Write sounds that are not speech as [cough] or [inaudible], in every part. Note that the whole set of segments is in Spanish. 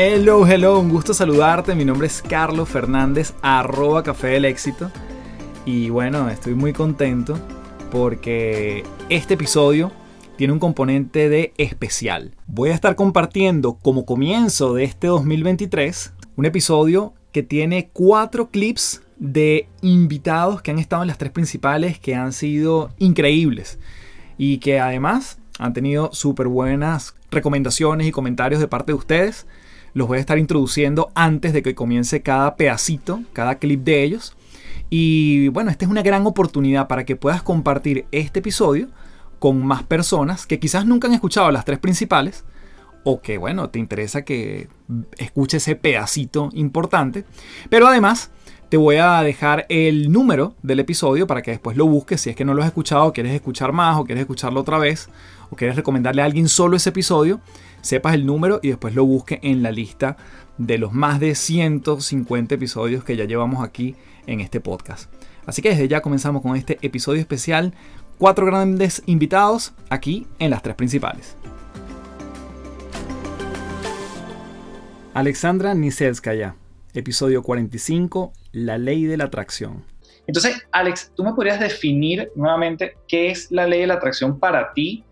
Hello, hello, un gusto saludarte. Mi nombre es Carlos Fernández, arroba Café del Éxito. Y bueno, estoy muy contento porque este episodio tiene un componente de especial. Voy a estar compartiendo como comienzo de este 2023 un episodio que tiene cuatro clips de invitados que han estado en las tres principales que han sido increíbles y que además han tenido súper buenas recomendaciones y comentarios de parte de ustedes los voy a estar introduciendo antes de que comience cada pedacito, cada clip de ellos. Y bueno, esta es una gran oportunidad para que puedas compartir este episodio con más personas que quizás nunca han escuchado las tres principales o que bueno, te interesa que escuche ese pedacito importante. Pero además te voy a dejar el número del episodio para que después lo busques si es que no lo has escuchado, quieres escuchar más o quieres escucharlo otra vez o quieres recomendarle a alguien solo ese episodio sepas el número y después lo busque en la lista de los más de 150 episodios que ya llevamos aquí en este podcast. Así que desde ya comenzamos con este episodio especial. Cuatro grandes invitados aquí en las tres principales. Alexandra Niselskaya, episodio 45, La ley de la atracción. Entonces, Alex, ¿tú me podrías definir nuevamente qué es la ley de la atracción para ti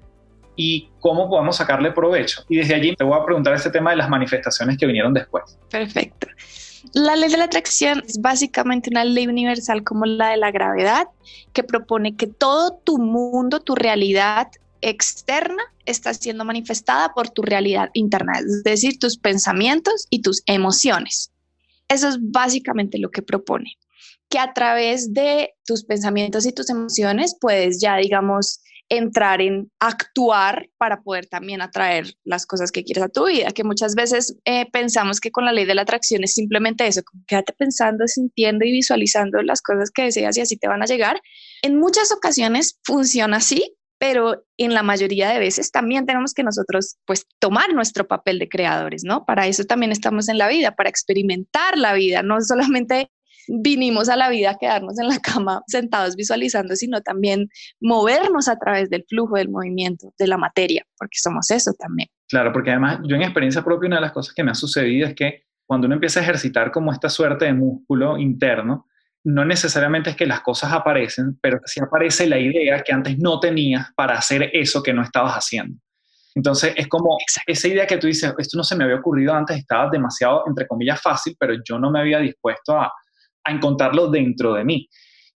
y cómo podemos sacarle provecho. Y desde allí te voy a preguntar este tema de las manifestaciones que vinieron después. Perfecto. La ley de la atracción es básicamente una ley universal como la de la gravedad que propone que todo tu mundo, tu realidad externa está siendo manifestada por tu realidad interna, es decir, tus pensamientos y tus emociones. Eso es básicamente lo que propone, que a través de tus pensamientos y tus emociones puedes ya, digamos, entrar en actuar para poder también atraer las cosas que quieres a tu vida, que muchas veces eh, pensamos que con la ley de la atracción es simplemente eso, quédate pensando, sintiendo y visualizando las cosas que deseas y así te van a llegar. En muchas ocasiones funciona así, pero en la mayoría de veces también tenemos que nosotros pues tomar nuestro papel de creadores, ¿no? Para eso también estamos en la vida, para experimentar la vida, no solamente vinimos a la vida a quedarnos en la cama sentados visualizando, sino también movernos a través del flujo del movimiento, de la materia, porque somos eso también. Claro, porque además yo en experiencia propia una de las cosas que me ha sucedido es que cuando uno empieza a ejercitar como esta suerte de músculo interno, no necesariamente es que las cosas aparecen, pero sí aparece la idea que antes no tenías para hacer eso que no estabas haciendo. Entonces es como esa idea que tú dices, esto no se me había ocurrido antes, estaba demasiado, entre comillas, fácil, pero yo no me había dispuesto a, a encontrarlo dentro de mí.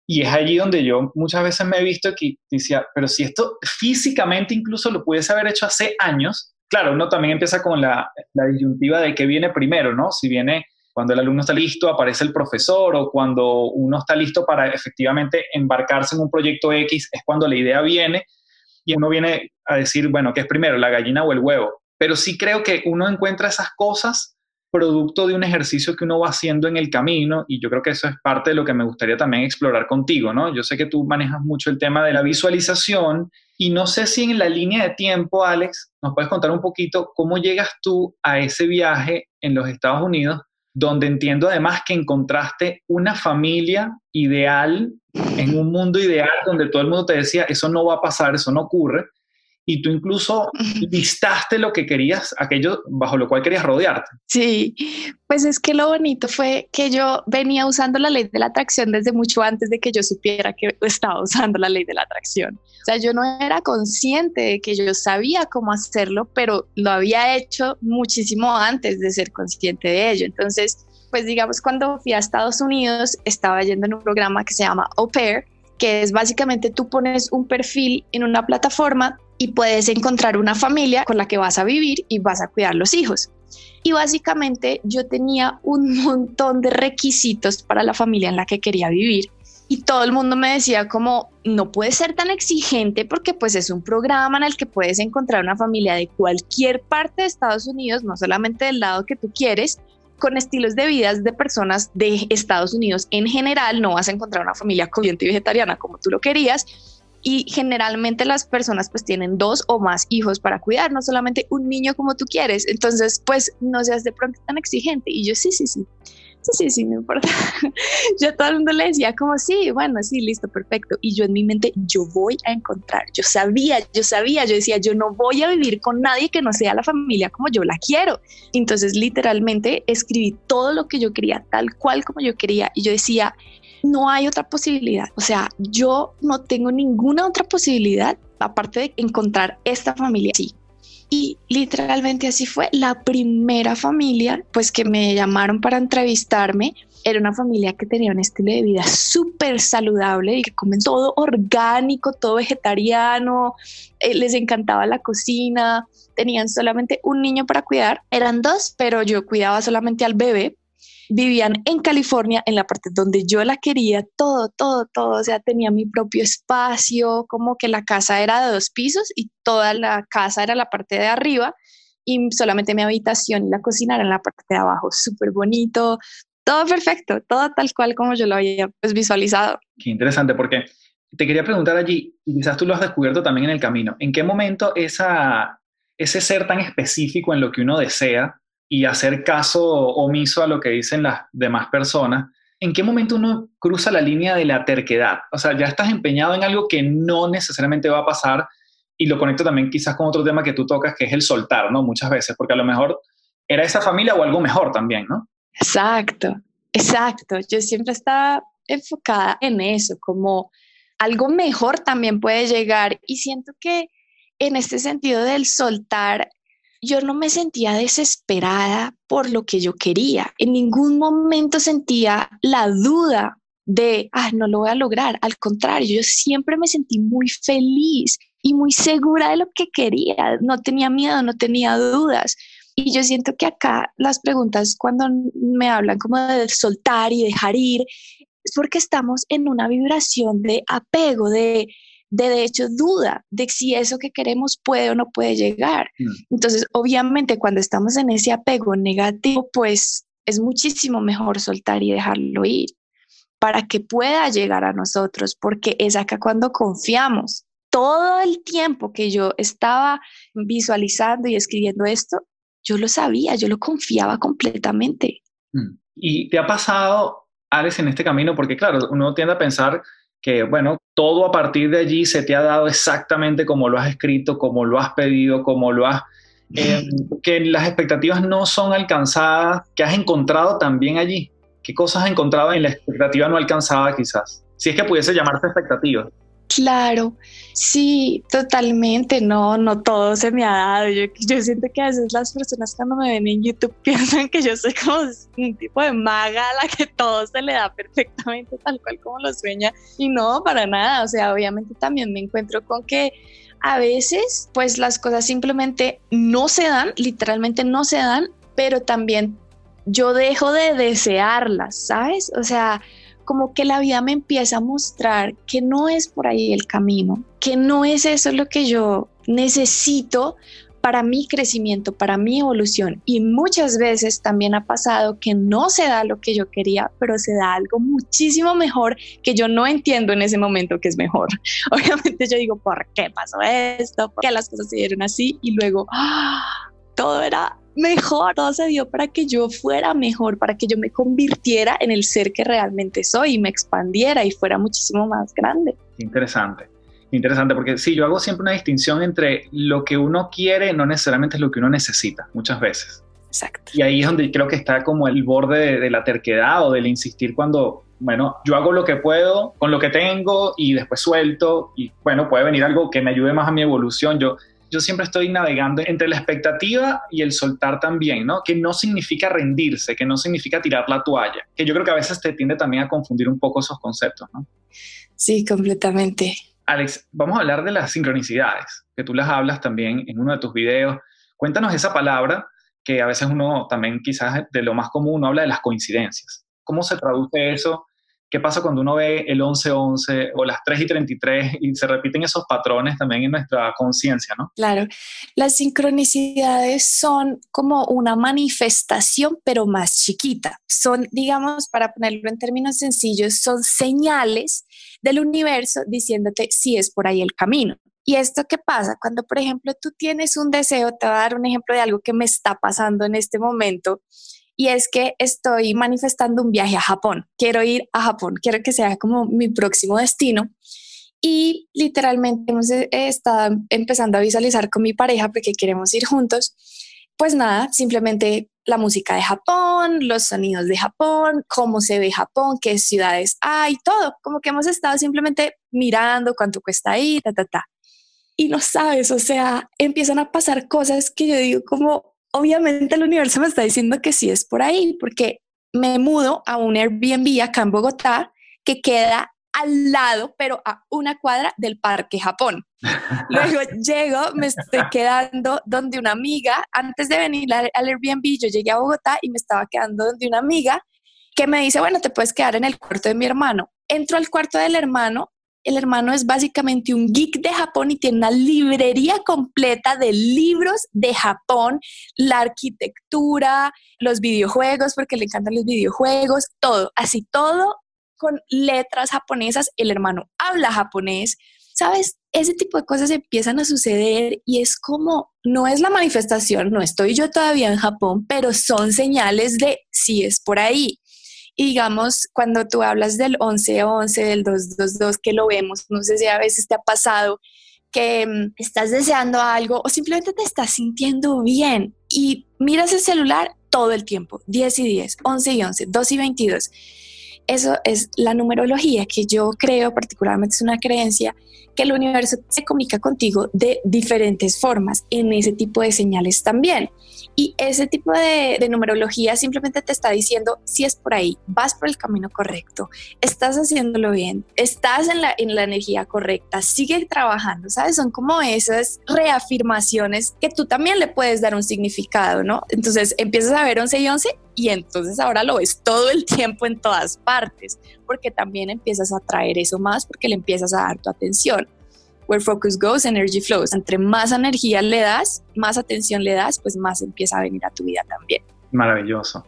Y es allí donde yo muchas veces me he visto que decía, pero si esto físicamente incluso lo pudiese haber hecho hace años, claro, uno también empieza con la, la disyuntiva de qué viene primero, ¿no? Si viene, Cuando el alumno está listo, aparece el profesor o cuando uno está listo para efectivamente embarcarse en un proyecto X, es cuando la idea viene y uno viene a decir, bueno, ¿qué es primero, la gallina o el huevo? Pero sí creo que uno encuentra esas cosas producto de un ejercicio que uno va haciendo en el camino y yo creo que eso es parte de lo que me gustaría también explorar contigo, ¿no? Yo sé que tú manejas mucho el tema de la visualización y no sé si en la línea de tiempo, Alex, nos puedes contar un poquito cómo llegas tú a ese viaje en los Estados Unidos, donde entiendo además que encontraste una familia ideal en un mundo ideal donde todo el mundo te decía, eso no va a pasar, eso no ocurre, y tú incluso [laughs] listaste lo que querías, aquello bajo lo cual querías rodearte. Sí, pues es que lo bonito fue que yo venía usando la ley de la atracción desde mucho antes de que yo supiera que estaba usando la ley de la atracción. O sea, yo no era consciente de que yo sabía cómo hacerlo, pero lo había hecho muchísimo antes de ser consciente de ello. Entonces, pues digamos, cuando fui a Estados Unidos, estaba yendo en un programa que se llama Au Pair, que es básicamente tú pones un perfil en una plataforma y puedes encontrar una familia con la que vas a vivir y vas a cuidar los hijos. Y básicamente yo tenía un [laughs] montón de requisitos para la familia en la que quería vivir y todo el mundo me decía como no puedes ser tan exigente porque pues es un programa en el que puedes encontrar una familia de cualquier parte de Estados Unidos, no solamente del lado que tú quieres, con estilos de vida de personas de Estados Unidos en general, no vas a encontrar una familia comiente y vegetariana como tú lo querías, y generalmente las personas pues tienen dos o más hijos para cuidar, no solamente un niño como tú quieres. Entonces, pues no seas de pronto tan exigente. Y yo sí, sí, sí. Sí, sí, sí, no importa. [laughs] yo a todo el mundo le decía como, sí, bueno, sí, listo, perfecto. Y yo en mi mente, yo voy a encontrar, yo sabía, yo sabía, yo decía, yo no voy a vivir con nadie que no sea la familia como yo la quiero. Entonces, literalmente, escribí todo lo que yo quería, tal cual como yo quería. Y yo decía, no hay otra posibilidad. O sea, yo no tengo ninguna otra posibilidad aparte de encontrar esta familia. Sí. Y literalmente así fue. La primera familia, pues que me llamaron para entrevistarme, era una familia que tenía un estilo de vida súper saludable y que comen todo orgánico, todo vegetariano, eh, les encantaba la cocina, tenían solamente un niño para cuidar, eran dos, pero yo cuidaba solamente al bebé vivían en California, en la parte donde yo la quería, todo, todo, todo, o sea, tenía mi propio espacio, como que la casa era de dos pisos y toda la casa era la parte de arriba y solamente mi habitación y la cocina era en la parte de abajo, súper bonito, todo perfecto, todo tal cual como yo lo había pues, visualizado. Qué interesante, porque te quería preguntar allí, y quizás tú lo has descubierto también en el camino, ¿en qué momento esa, ese ser tan específico en lo que uno desea y hacer caso omiso a lo que dicen las demás personas, ¿en qué momento uno cruza la línea de la terquedad? O sea, ya estás empeñado en algo que no necesariamente va a pasar y lo conecto también quizás con otro tema que tú tocas, que es el soltar, ¿no? Muchas veces, porque a lo mejor era esa familia o algo mejor también, ¿no? Exacto, exacto. Yo siempre estaba enfocada en eso, como algo mejor también puede llegar y siento que en este sentido del soltar yo no me sentía desesperada por lo que yo quería. En ningún momento sentía la duda de, ah, no lo voy a lograr. Al contrario, yo siempre me sentí muy feliz y muy segura de lo que quería. No tenía miedo, no tenía dudas. Y yo siento que acá las preguntas cuando me hablan como de soltar y dejar ir, es porque estamos en una vibración de apego, de de, de hecho duda de si eso que queremos puede o no puede llegar. Mm. Entonces, obviamente, cuando estamos en ese apego negativo, pues es muchísimo mejor soltar y dejarlo ir para que pueda llegar a nosotros, porque es acá cuando confiamos. Todo el tiempo que yo estaba visualizando y escribiendo esto, yo lo sabía, yo lo confiaba completamente. Mm. ¿Y te ha pasado, Alex, en este camino? Porque claro, uno tiende a pensar que, bueno, todo a partir de allí se te ha dado exactamente como lo has escrito, como lo has pedido, como lo has... Eh, [laughs] que las expectativas no son alcanzadas, que has encontrado también allí. ¿Qué cosas has encontrado en la expectativa no alcanzada quizás? Si es que pudiese llamarse expectativa. Claro, sí, totalmente, no, no todo se me ha dado. Yo, yo siento que a veces las personas cuando me ven en YouTube [laughs] piensan que yo soy como un tipo de maga a la que todo se le da perfectamente tal cual como lo sueña y no, para nada, o sea, obviamente también me encuentro con que a veces pues las cosas simplemente no se dan, literalmente no se dan, pero también yo dejo de desearlas, ¿sabes? O sea, como que la vida me empieza a mostrar que no es por ahí el camino, que no es eso lo que yo necesito para mi crecimiento, para mi evolución. Y muchas veces también ha pasado que no se da lo que yo quería, pero se da algo muchísimo mejor que yo no entiendo en ese momento que es mejor. [laughs] Obviamente yo digo, ¿por qué pasó esto? ¿Por qué las cosas se dieron así? Y luego, ¡ah! Todo era mejor, todo se dio para que yo fuera mejor, para que yo me convirtiera en el ser que realmente soy y me expandiera y fuera muchísimo más grande. Interesante, interesante, porque sí, yo hago siempre una distinción entre lo que uno quiere no necesariamente es lo que uno necesita, muchas veces. Exacto. Y ahí es donde creo que está como el borde de, la terquedad o del insistir cuando bueno, yo hago lo que puedo con lo que tengo y después suelto y bueno, puede venir algo que me ayude más a mi evolución. Yo yo siempre estoy navegando entre la expectativa y el soltar también, ¿no? Que no significa rendirse, que no significa tirar la toalla, que yo creo que a veces te tiende también a confundir un poco esos conceptos, ¿no? Sí, completamente. Alex, vamos a hablar de las sincronicidades, que tú las hablas también en uno de tus videos. Cuéntanos esa palabra que a veces uno también quizás de lo más común habla de las coincidencias. ¿Cómo se traduce eso ¿Qué pasa cuando uno ve el 11-11 o las 3 y 33 y se repiten esos patrones también en nuestra conciencia, ¿no? Claro, las sincronicidades son como una manifestación, pero más chiquita. Son, digamos, para ponerlo en términos sencillos, son señales del universo diciéndote si es por ahí el camino. ¿Y esto qué pasa? Cuando, por ejemplo, tú tienes un deseo, te voy a dar un ejemplo de algo que me está pasando en este momento y es que estoy manifestando un viaje a Japón. Quiero ir a Japón, quiero que sea como mi próximo destino. Y literalmente hemos eh, estado empezando a visualizar con mi pareja porque queremos ir juntos. Pues nada, simplemente la música de Japón, los sonidos de Japón, cómo se ve Japón, qué ciudades hay, todo. Como que hemos estado simplemente mirando cuánto cuesta ir, ta, ta, ta. Y no sabes, o sea, empiezan a pasar cosas que yo digo como, obviamente el universo me está diciendo que sí es por ahí, porque me mudo a un Airbnb acá en Bogotá que queda al lado, pero a una cuadra del Parque Japón. [laughs] Luego llego, me estoy quedando donde una amiga, antes de venir al, Airbnb, yo llegué a Bogotá y me estaba quedando donde una amiga que me dice, bueno, te puedes quedar en el cuarto de mi hermano. Entro al cuarto del hermano el hermano es básicamente un geek de Japón y tiene una librería completa de libros de Japón, la arquitectura, los videojuegos, porque le encantan los videojuegos, todo, así todo con letras japonesas. El hermano habla japonés. ¿Sabes? Ese tipo de cosas empiezan a suceder y es como, no es la manifestación, no estoy yo todavía en Japón, pero son señales de si es por ahí. Y digamos, cuando tú hablas del 11-11, del 222, que lo vemos, no sé si a veces te ha pasado que mm, estás deseando algo o simplemente te estás sintiendo bien y miras el celular todo el tiempo, 10 y 10, 11 y 11, 2 y 22. Eso es la numerología que yo creo, particularmente es una creencia, que el universo se comunica contigo de diferentes formas en ese tipo de señales también. Y ese tipo de, numerología simplemente te está diciendo si es por ahí, vas por el camino correcto, estás haciéndolo bien, estás en la, en la energía correcta, sigue trabajando, ¿sabes? Son como esas reafirmaciones que tú también le puedes dar un significado, ¿no? Entonces empiezas a ver 11 y 11 y entonces ahora lo ves todo el tiempo en todas partes, porque también empiezas a traer eso más porque le empiezas a dar tu atención where focus goes, energy flows. Entre más energía le das, más atención le das, pues más empieza a venir a tu vida también. Maravilloso.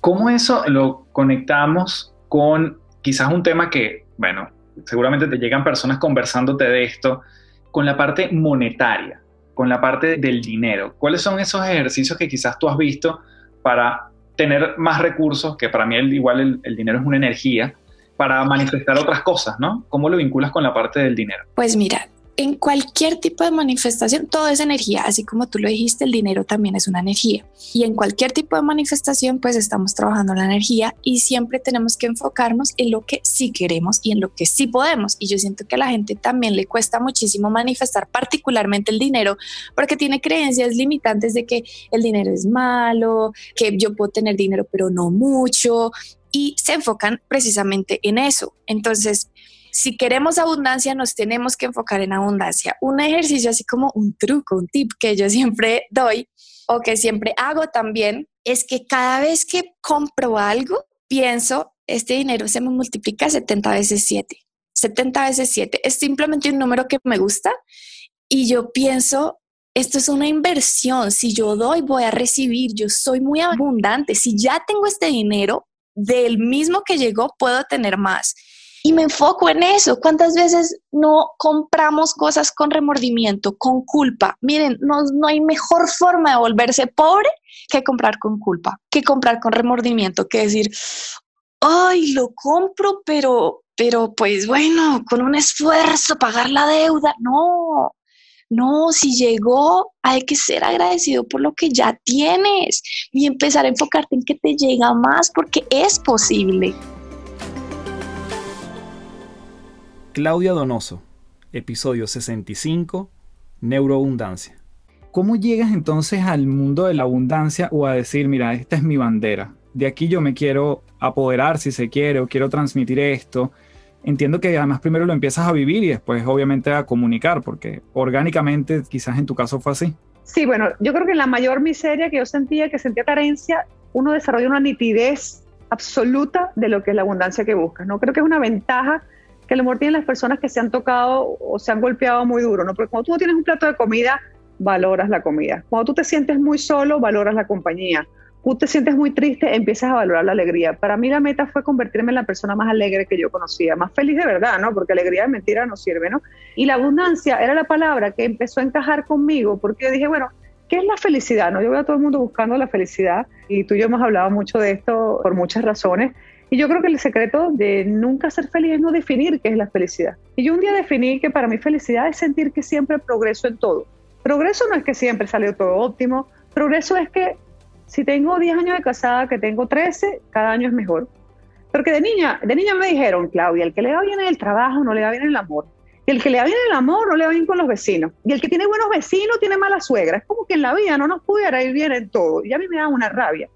¿Cómo eso lo conectamos con quizás un tema que, bueno, seguramente te llegan personas conversándote de esto, con la parte monetaria, con la parte del dinero? ¿Cuáles son esos ejercicios que quizás tú has visto para tener más recursos, que para mí igual el, el dinero es una energía, para manifestar otras cosas, ¿no? ¿Cómo lo vinculas con la parte del dinero? Pues mira, en cualquier tipo de manifestación, todo es energía, así como tú lo dijiste, el dinero también es una energía. Y en cualquier tipo de manifestación, pues estamos trabajando la energía y siempre tenemos que enfocarnos en lo que sí queremos y en lo que sí podemos. Y yo siento que a la gente también le cuesta muchísimo manifestar particularmente el dinero porque tiene creencias limitantes de que el dinero es malo, que yo puedo tener dinero pero no mucho, y se enfocan precisamente en eso. Entonces, si queremos abundancia, nos tenemos que enfocar en abundancia. Un ejercicio así como un truco, un tip que yo siempre [laughs] doy o que siempre hago también es que cada vez que compro algo, pienso, este dinero se me multiplica 70 veces 7. 70 veces 7 es simplemente un número que me gusta y yo pienso, esto es una inversión, si yo doy voy a recibir, yo soy muy abundante, si ya tengo este dinero, del mismo que llegó puedo tener más. Y me enfoco en eso. ¿Cuántas veces no compramos cosas con remordimiento, con culpa? Miren, no, no hay mejor forma de volverse pobre que comprar con culpa, que comprar con remordimiento, que decir, ay, lo compro, pero, pero pues bueno, con un esfuerzo, pagar la deuda. No, no, si llegó, hay que ser agradecido por lo que ya tienes y empezar a enfocarte en que te llega más porque es posible. Claudia Donoso, episodio 65, Neuroabundancia. ¿Cómo llegas entonces al mundo de la abundancia o a decir, mira, esta es mi bandera? De aquí yo me quiero apoderar si se quiere o quiero transmitir esto entiendo que además primero lo empiezas a vivir y después obviamente a comunicar, porque orgánicamente quizás en tu caso fue así. Sí, bueno, yo creo que la mayor miseria que yo sentía, que sentía carencia, uno desarrolla una nitidez absoluta de lo que es la abundancia que buscas. No creo que es una ventaja que amor tienen las personas que se han tocado o se han golpeado muy duro, ¿no? Porque cuando tú no tienes un plato de comida, valoras la comida. Cuando tú te sientes muy solo, valoras la compañía tú te sientes muy triste, empiezas a valorar la alegría. Para mí la meta fue convertirme en la persona más alegre que yo conocía, más feliz de verdad, ¿no? Porque alegría de mentira no sirve, ¿no? Y la abundancia era la palabra que empezó a encajar conmigo, porque yo dije, bueno, ¿qué es la felicidad? ¿No? Yo veo a todo el mundo buscando la felicidad y tú y yo hemos hablado mucho de esto por muchas razones. Y yo creo que el secreto de nunca ser feliz es no definir qué es la felicidad. Y yo un día definí que para mí felicidad es sentir que siempre progreso en todo. Progreso no es que siempre salió todo óptimo, progreso es que si tengo 10 años de casada, que tengo 13, cada año es mejor. Porque de niña, de niña me dijeron, Claudia, el que le va bien en el trabajo no le va bien en el amor. Y el que le va bien en el amor no le va bien con los vecinos. Y el que tiene buenos vecinos tiene mala suegra. Es como que en la vida no nos pudiera ir bien en todo. Y a mí me da una rabia.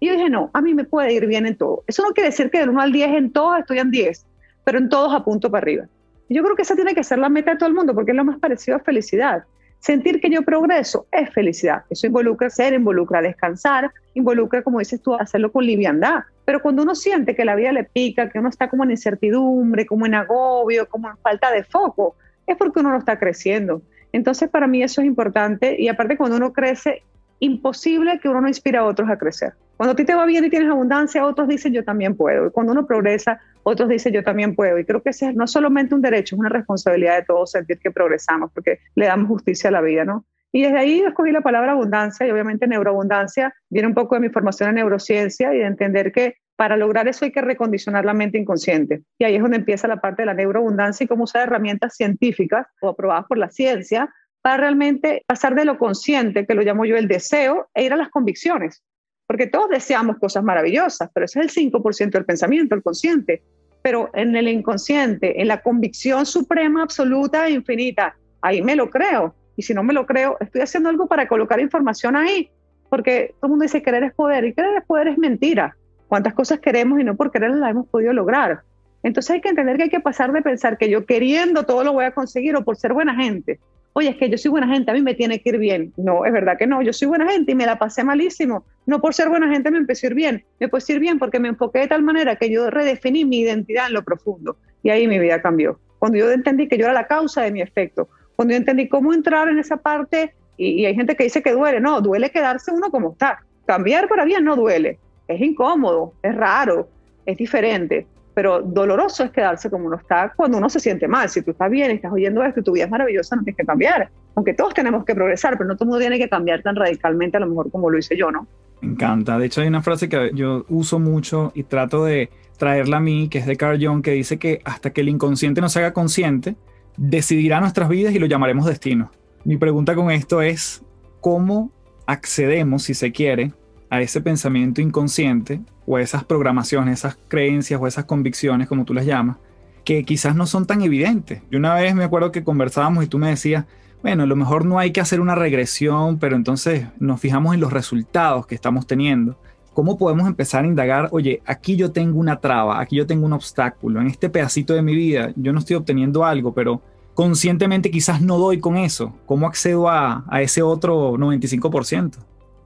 Y yo dije, no, a mí me puede ir bien en todo. Eso no quiere decir que del 1 al 10 en todos estoy en 10, pero en todos apunto para arriba. Yo creo que esa tiene que ser la meta de todo el mundo, porque es lo más parecido a felicidad. Sentir que yo progreso es felicidad. Eso involucra ser, involucra descansar, involucra, como dices tú, hacerlo con liviandad. Pero cuando uno siente que la vida le pica, que uno está como en incertidumbre, como en agobio, como en falta de foco, es porque uno no está creciendo. Entonces, para mí eso es importante. Y aparte, cuando uno crece, imposible que uno no inspire a otros a crecer. Cuando a ti te va bien y tienes abundancia, otros dicen yo también puedo. Y cuando uno progresa, otros dicen yo también puedo. Y creo que ese es no solamente un derecho, es una responsabilidad de todos sentir que progresamos, porque le damos justicia a la vida, ¿no? Y desde ahí escogí la palabra abundancia y obviamente neuroabundancia viene un poco de mi formación en neurociencia y de entender que para lograr eso hay que recondicionar la mente inconsciente. Y ahí es donde empieza la parte de la neuroabundancia y cómo usar herramientas científicas o aprobadas por la ciencia para realmente pasar de lo consciente, que lo llamo yo el deseo, e ir a las convicciones. Porque todos deseamos cosas maravillosas, pero ese es el 5% del pensamiento, el consciente. Pero en el inconsciente, en la convicción suprema, absoluta e infinita, ahí me lo creo. Y si no me lo creo, estoy haciendo algo para colocar información ahí. Porque todo el mundo dice querer es poder y querer es poder es mentira. ¿Cuántas cosas queremos y no por querer las hemos podido lograr? Entonces hay que entender que hay que pasar de pensar que yo queriendo todo lo voy a conseguir o por ser buena gente oye, es que yo soy buena gente, a mí me tiene que ir bien. No, es verdad que no, yo soy buena gente y me la pasé malísimo. No por ser buena gente me empecé a ir bien, me a ir bien porque me enfoqué de tal manera que yo redefiní mi identidad en lo profundo y ahí mi vida cambió. Cuando yo entendí que yo era la causa de mi efecto, cuando yo entendí cómo entrar en esa parte, y, y hay gente que dice que duele, no, duele quedarse uno como está. Cambiar para bien no duele, es incómodo, es raro, es diferente pero doloroso es quedarse como uno está cuando uno se siente mal. Si tú estás bien, estás oyendo esto y tu vida es maravillosa, no tienes que cambiar. Aunque todos tenemos que progresar, pero no todo el mundo tiene que cambiar tan radicalmente, a lo mejor como lo hice yo, ¿no? Me encanta. De hecho, hay una frase que yo uso mucho y trato de traerla a mí, que es de Carl Jung, que dice que hasta que el inconsciente no se haga consciente, decidirá nuestras vidas y lo llamaremos destino. Mi pregunta con esto es, ¿cómo accedemos, si se quiere, a ese pensamiento inconsciente o esas programaciones, esas creencias o esas convicciones, como tú las llamas, que quizás no son tan evidentes. Yo una vez me acuerdo que conversábamos y tú me decías, bueno, a lo mejor no hay que hacer una regresión, pero entonces nos fijamos en los resultados que estamos teniendo. ¿Cómo podemos empezar a indagar, oye, aquí yo tengo una traba, aquí yo tengo un obstáculo, en este pedacito de mi vida yo no estoy obteniendo algo, pero conscientemente quizás no doy con eso? ¿Cómo accedo a, a ese otro 95%?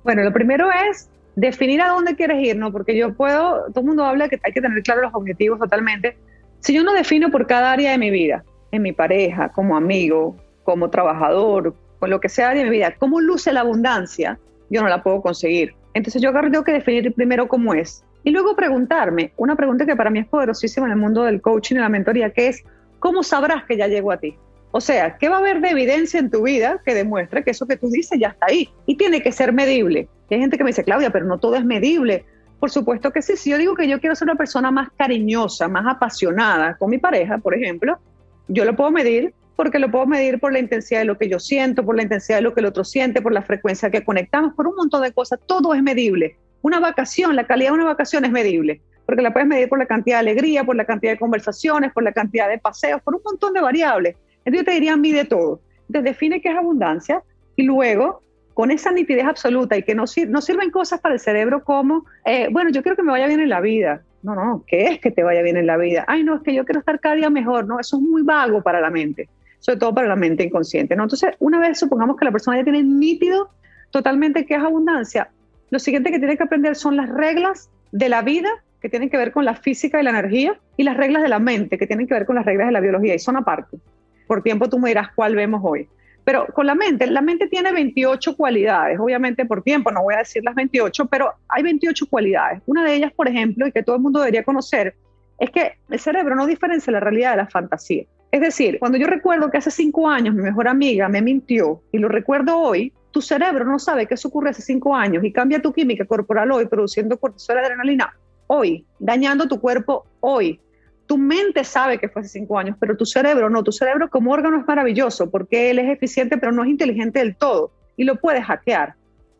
Bueno, lo primero es definir a dónde quieres ir, ¿no? Porque yo puedo, todo el mundo habla que hay que tener claro los objetivos totalmente. Si yo no defino por cada área de mi vida, en mi pareja, como amigo, como trabajador, con lo que sea de mi vida, cómo luce la abundancia, yo no la puedo conseguir. Entonces yo tengo que definir primero cómo es. Y luego preguntarme, una pregunta que para mí es poderosísima en el mundo del coaching y la mentoría, que es, ¿cómo sabrás que ya llegó a ti? O sea, ¿qué va a haber de evidencia en tu vida que demuestre que eso que tú dices ya está ahí? Y tiene que ser medible. hay gente que me dice, Claudia, pero no todo es medible. Por supuesto que sí. Si yo digo que yo quiero ser una persona más cariñosa, más apasionada con mi pareja, por ejemplo, yo lo puedo medir porque lo puedo medir por la intensidad de lo que yo siento, por la intensidad de lo que el otro siente, por la frecuencia que conectamos, por un montón de cosas. Todo es medible. Una vacación, la calidad de una vacación es medible, porque la puedes medir por la cantidad de alegría, por la cantidad de conversaciones, por la cantidad de paseos, por un montón de variables. Entonces yo te diría, mide todo. Entonces define qué es abundancia y luego, con esa nitidez absoluta y que no, no sirven cosas para el cerebro como, eh, bueno, yo quiero que me vaya bien en la vida. No, no, ¿qué es que te vaya bien en la vida? Ay, no, es que yo quiero estar cada día mejor. No, eso es muy vago para la mente, sobre todo para la mente inconsciente. ¿no? Entonces, una vez supongamos que la persona ya tiene nítido totalmente qué es abundancia, lo siguiente que tiene que aprender son las reglas de la vida que tienen que ver con la física y la energía y las reglas de la mente que tienen que ver con las reglas de la biología y son aparte por tiempo tú me dirás cuál vemos hoy. Pero con la mente, la mente tiene 28 cualidades, obviamente por tiempo no voy a decir las 28, pero hay 28 cualidades. Una de ellas, por ejemplo, y que todo el mundo debería conocer, es que el cerebro no diferencia la realidad de la fantasía. Es decir, cuando yo recuerdo que hace cinco años mi mejor amiga me mintió y lo recuerdo hoy, tu cerebro no sabe que eso ocurre hace cinco años y cambia tu química corporal hoy, produciendo cortisol adrenalina hoy, dañando tu cuerpo hoy. Tu mente sabe que fue hace cinco años, pero tu cerebro no. Tu cerebro como órgano es maravilloso porque él es eficiente, pero no es inteligente del todo y lo puedes hackear.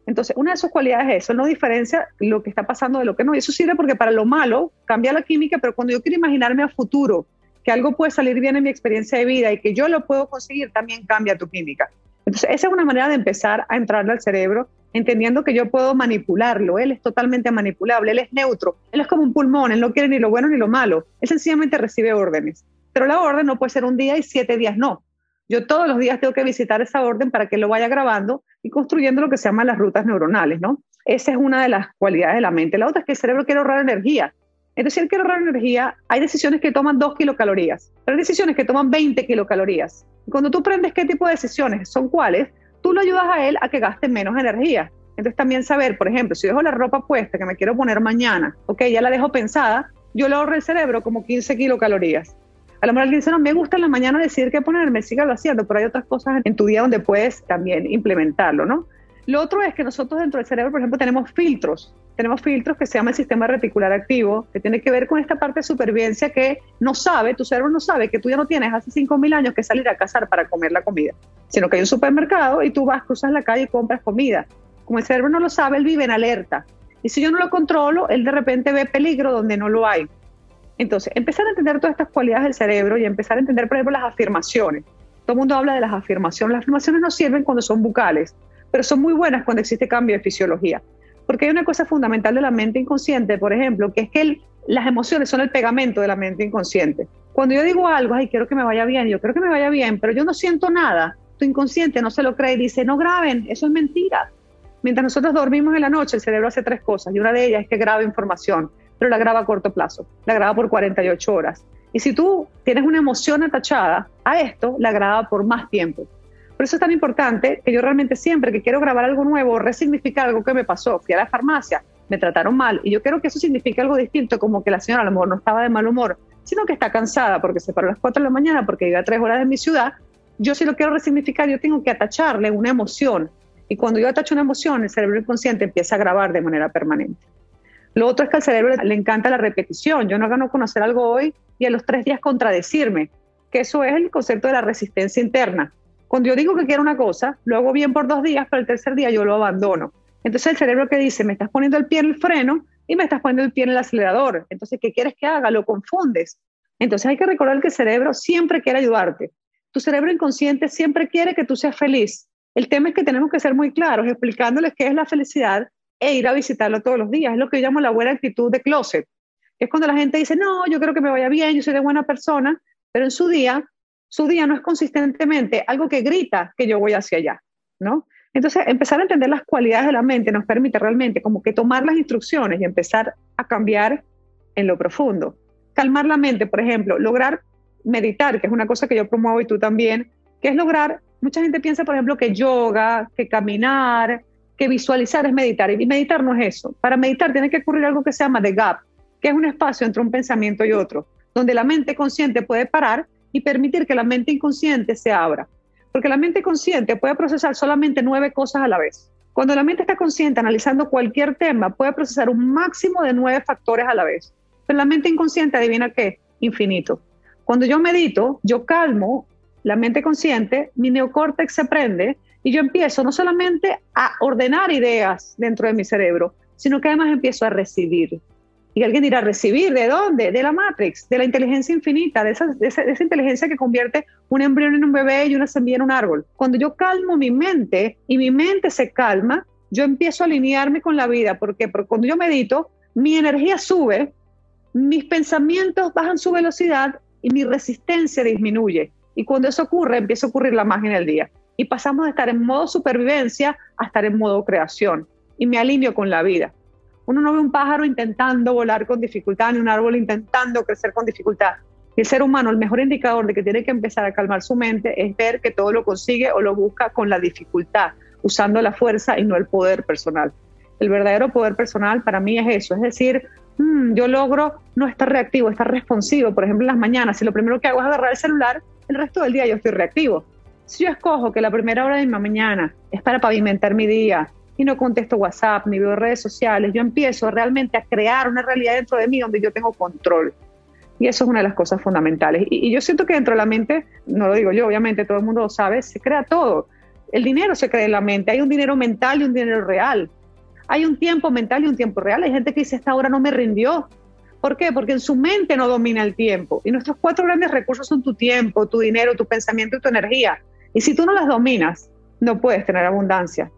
Entonces, una de sus cualidades es eso, no diferencia lo que está pasando de lo que no. Y eso sirve porque para lo malo cambia la química, pero cuando yo quiero imaginarme a futuro que algo puede salir bien en mi experiencia de vida y que yo lo puedo conseguir, también cambia tu química. Entonces, esa es una manera de empezar a entrarle al cerebro entendiendo que yo puedo manipularlo. Él es totalmente manipulable, él es neutro, él es como un pulmón, él no quiere ni lo bueno ni lo malo, él sencillamente recibe órdenes. Pero la orden no puede ser un día y siete días no. Yo todos los días tengo que visitar esa orden para que lo vaya grabando y construyendo lo que se llama las rutas neuronales, ¿no? Esa es una de las cualidades de la mente. La otra es que el cerebro quiere ahorrar energía. Entonces, si él quiere ahorrar energía, hay decisiones que toman 2 kilocalorías, pero hay decisiones que toman 20 kilocalorías. Y cuando tú aprendes qué tipo de decisiones son cuáles, tú lo ayudas a él a que gaste menos energía. Entonces también saber, por ejemplo, si dejo la ropa puesta que me quiero poner mañana, ok, ya la dejo pensada, yo le ahorro el cerebro como 15 kilocalorías. A lo mejor alguien dice, no, me gusta en la mañana decidir qué ponerme, sígalo haciendo, pero hay otras cosas en tu día donde puedes también implementarlo, ¿no? Lo otro es que nosotros dentro del cerebro, por ejemplo, tenemos filtros. Tenemos filtros que se llama el sistema reticular activo, que tiene que ver con esta parte de supervivencia que no sabe, tu cerebro no sabe que tú ya no tienes hace 5.000 años que salir a cazar para comer la comida, sino que hay un supermercado y tú vas, cruzas la calle y compras comida. Como el cerebro no lo sabe, él vive en alerta. Y si yo no lo controlo, él de repente ve peligro donde no lo hay. Entonces, empezar a entender todas estas cualidades del cerebro y empezar a entender, por ejemplo, las afirmaciones. Todo el mundo habla de las afirmaciones. Las afirmaciones no sirven cuando son bucales pero son muy buenas cuando existe cambio de fisiología. Porque hay una cosa fundamental de la mente inconsciente, por ejemplo, que es que las emociones son el pegamento de la mente inconsciente. Cuando yo digo algo, ay, quiero que me vaya bien, yo quiero que me vaya bien, pero yo no siento nada, inconsciente no se lo cree y dice, no graben, eso es mentira. Mientras nosotros dormimos en la noche, el cerebro hace tres cosas y una de ellas es que graba información, pero la graba a corto plazo, la graba por 48 horas. Y si tú tienes una emoción atachada a esto, la graba por más tiempo. Por eso es tan importante que yo realmente siempre que quiero grabar algo nuevo, resignificar algo que me pasó, fui a la farmacia, me trataron mal y yo quiero que eso signifique algo distinto, como que la señora a lo mejor no estaba de mal humor, sino que está cansada porque se paró a las 4 de la mañana porque iba a tres horas de mi ciudad. Yo si lo quiero resignificar, yo tengo que atacharle una emoción. Y cuando yo atacho una emoción, el cerebro inconsciente empieza a grabar de manera permanente. Lo otro es que al cerebro le encanta la repetición. Yo no gano conocer algo hoy y a los tres días contradecirme, que eso es el concepto de la resistencia interna. Cuando yo digo que quiero una cosa, lo hago bien por dos días, pero el tercer día yo lo abandono. Entonces el cerebro que dice, me estás poniendo el pie en el freno y me estás poniendo el pie en el acelerador. Entonces, ¿qué quieres que haga? Lo confundes. Entonces hay que recordar que el cerebro siempre quiere ayudarte. Tu cerebro inconsciente siempre quiere que tú seas feliz. El tema es que tenemos que ser muy claros explicándoles qué es la felicidad e ir a visitarlo todos los días. Es lo que yo llamo la buena actitud de closet. es cuando la gente dice, no, yo creo que me vaya bien, yo soy de buena persona, pero en su día su día no es consistentemente algo que grita que yo voy hacia allá, ¿no? Entonces, empezar a entender las cualidades de la mente nos permite realmente como que tomar las instrucciones y empezar a cambiar en lo profundo. Calmar la mente, por ejemplo, lograr meditar, que es una cosa que yo promuevo y tú también, que es lograr, mucha gente piensa, por ejemplo, que yoga, que caminar, que visualizar es meditar, y meditar no es eso. Para meditar tiene que ocurrir algo que se llama the gap, que es un espacio entre un pensamiento y otro, donde la mente consciente puede parar y permitir que la mente inconsciente se abra. Porque la mente consciente puede procesar solamente nueve cosas a la vez. Cuando la mente está consciente analizando cualquier tema, puede procesar un máximo de nueve factores a la vez. Pero la mente inconsciente adivina qué, infinito. Cuando yo medito, yo calmo la mente consciente, mi neocórtex se prende y yo empiezo no solamente a ordenar ideas dentro de mi cerebro, sino que además empiezo a recibir. Y alguien dirá, ¿recibir de dónde? De la Matrix, de la inteligencia infinita, de esa, de esa, inteligencia que convierte un embrión en un bebé y una semilla en un árbol. Cuando yo calmo mi mente y mi mente se calma, yo empiezo a alinearme con la vida. ¿Por qué? Porque cuando yo medito, mi energía sube, mis pensamientos bajan su velocidad y mi resistencia disminuye. Y cuando eso ocurre, empieza a ocurrir la magia en el día. Y pasamos de estar en modo supervivencia a estar en modo creación. Y me alineo con la vida. Uno no ve un pájaro intentando volar con dificultad, ni un árbol intentando crecer con dificultad. El ser humano, el mejor indicador de que tiene que empezar a calmar su mente es ver que todo lo consigue o lo busca con la dificultad, usando la fuerza y no el poder personal. El verdadero poder personal para mí es eso, es decir, mm, yo logro no estar reactivo, estar responsivo. Por ejemplo, en las mañanas, si lo primero que hago es agarrar el celular, el resto del día yo estoy reactivo. Si yo escojo que la primera hora de mi mañana es para pavimentar mi día y no contesto WhatsApp ni veo redes sociales, yo empiezo realmente a crear una realidad dentro de mí donde yo tengo control. Y eso es una de las cosas fundamentales. Y, yo siento que dentro de la mente, no lo digo yo, obviamente todo el mundo lo sabe, se crea todo. El dinero se crea en la mente. Hay un dinero mental y un dinero real. Hay un tiempo mental y un tiempo real. Hay gente que dice, esta hora no me rindió. ¿Por qué? Porque en su mente no domina el tiempo. Y nuestros cuatro grandes recursos son tu tiempo, tu dinero, tu pensamiento y tu energía. Y si tú no las dominas, no puedes tener abundancia.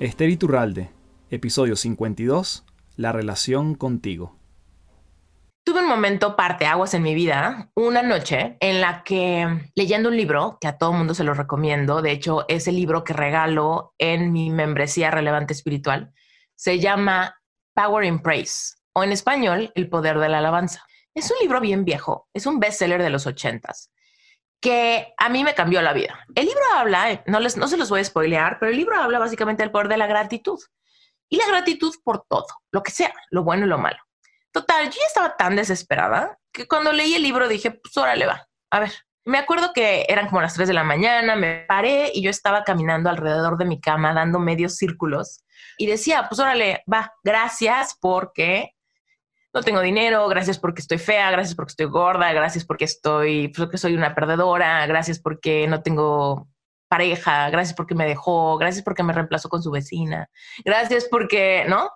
Esther Iturralde, episodio 52, La relación contigo. Tuve un momento parteaguas en mi vida, una noche en la que leyendo un libro que a todo mundo se lo recomiendo, de hecho es el libro que regalo en mi membresía relevante espiritual, se llama Power in Praise o en español El poder de la alabanza. Es un libro bien viejo, es un bestseller de los ochentas que a mí me cambió la vida. El libro habla, no, les, no se los voy a spoilear, pero el libro habla básicamente del poder de la gratitud y la gratitud por todo, lo que sea, lo bueno y lo malo. Total, yo ya estaba tan desesperada que cuando leí el libro dije, pues órale va, a ver. Me acuerdo que eran como las 3 de la mañana, me paré y yo estaba caminando alrededor de mi cama dando medios círculos y decía, pues órale, va, gracias porque no tengo dinero, gracias porque estoy fea, gracias porque estoy gorda, gracias porque estoy, pues, que soy una perdedora, gracias porque no tengo pareja, gracias porque me dejó, gracias porque me reemplazó con su vecina, gracias porque, ¿no?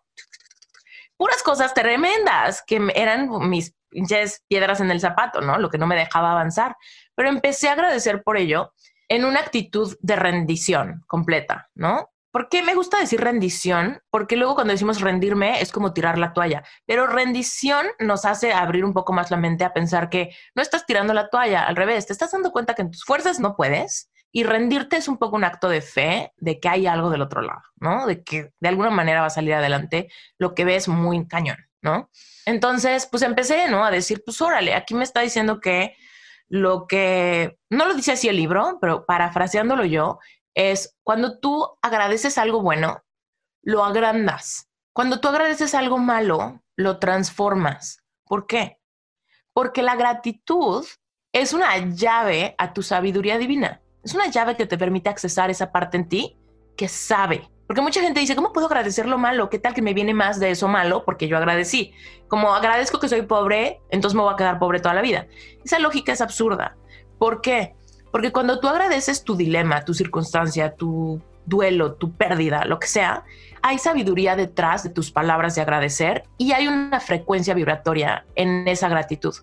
Puras cosas tremendas que eran mis pinches piedras en el zapato, ¿no? Lo que no me dejaba avanzar. Pero empecé a agradecer por ello en una actitud de rendición completa, ¿no? ¿Por qué me gusta decir rendición? Porque luego cuando decimos rendirme es como tirar la toalla, pero rendición nos hace abrir un poco más la mente a pensar que no estás tirando la toalla, al revés, te estás dando cuenta que en tus fuerzas no puedes y rendirte es un poco un acto de fe de que hay algo del otro lado, ¿no? De que de alguna manera va a salir adelante lo que ves muy cañón, ¿no? Entonces, pues empecé, ¿no? A decir, pues órale, aquí me está diciendo que lo que, no lo dice así el libro, pero parafraseándolo yo, es cuando tú agradeces algo bueno, lo agrandas. Cuando tú agradeces algo malo, lo transformas. ¿Por qué? Porque la gratitud es una llave a tu sabiduría divina. Es una llave que te permite accesar esa parte en ti que sabe. Porque mucha gente dice, ¿cómo puedo agradecer lo malo? ¿Qué tal que me viene más de eso malo? Porque yo agradecí. Como agradezco que soy pobre, entonces me voy a quedar pobre toda la vida. Esa lógica es absurda. ¿Por qué? Porque cuando tú agradeces tu dilema, tu circunstancia, tu duelo, tu pérdida, lo que sea, hay sabiduría detrás de tus palabras de agradecer y hay una frecuencia vibratoria en esa gratitud.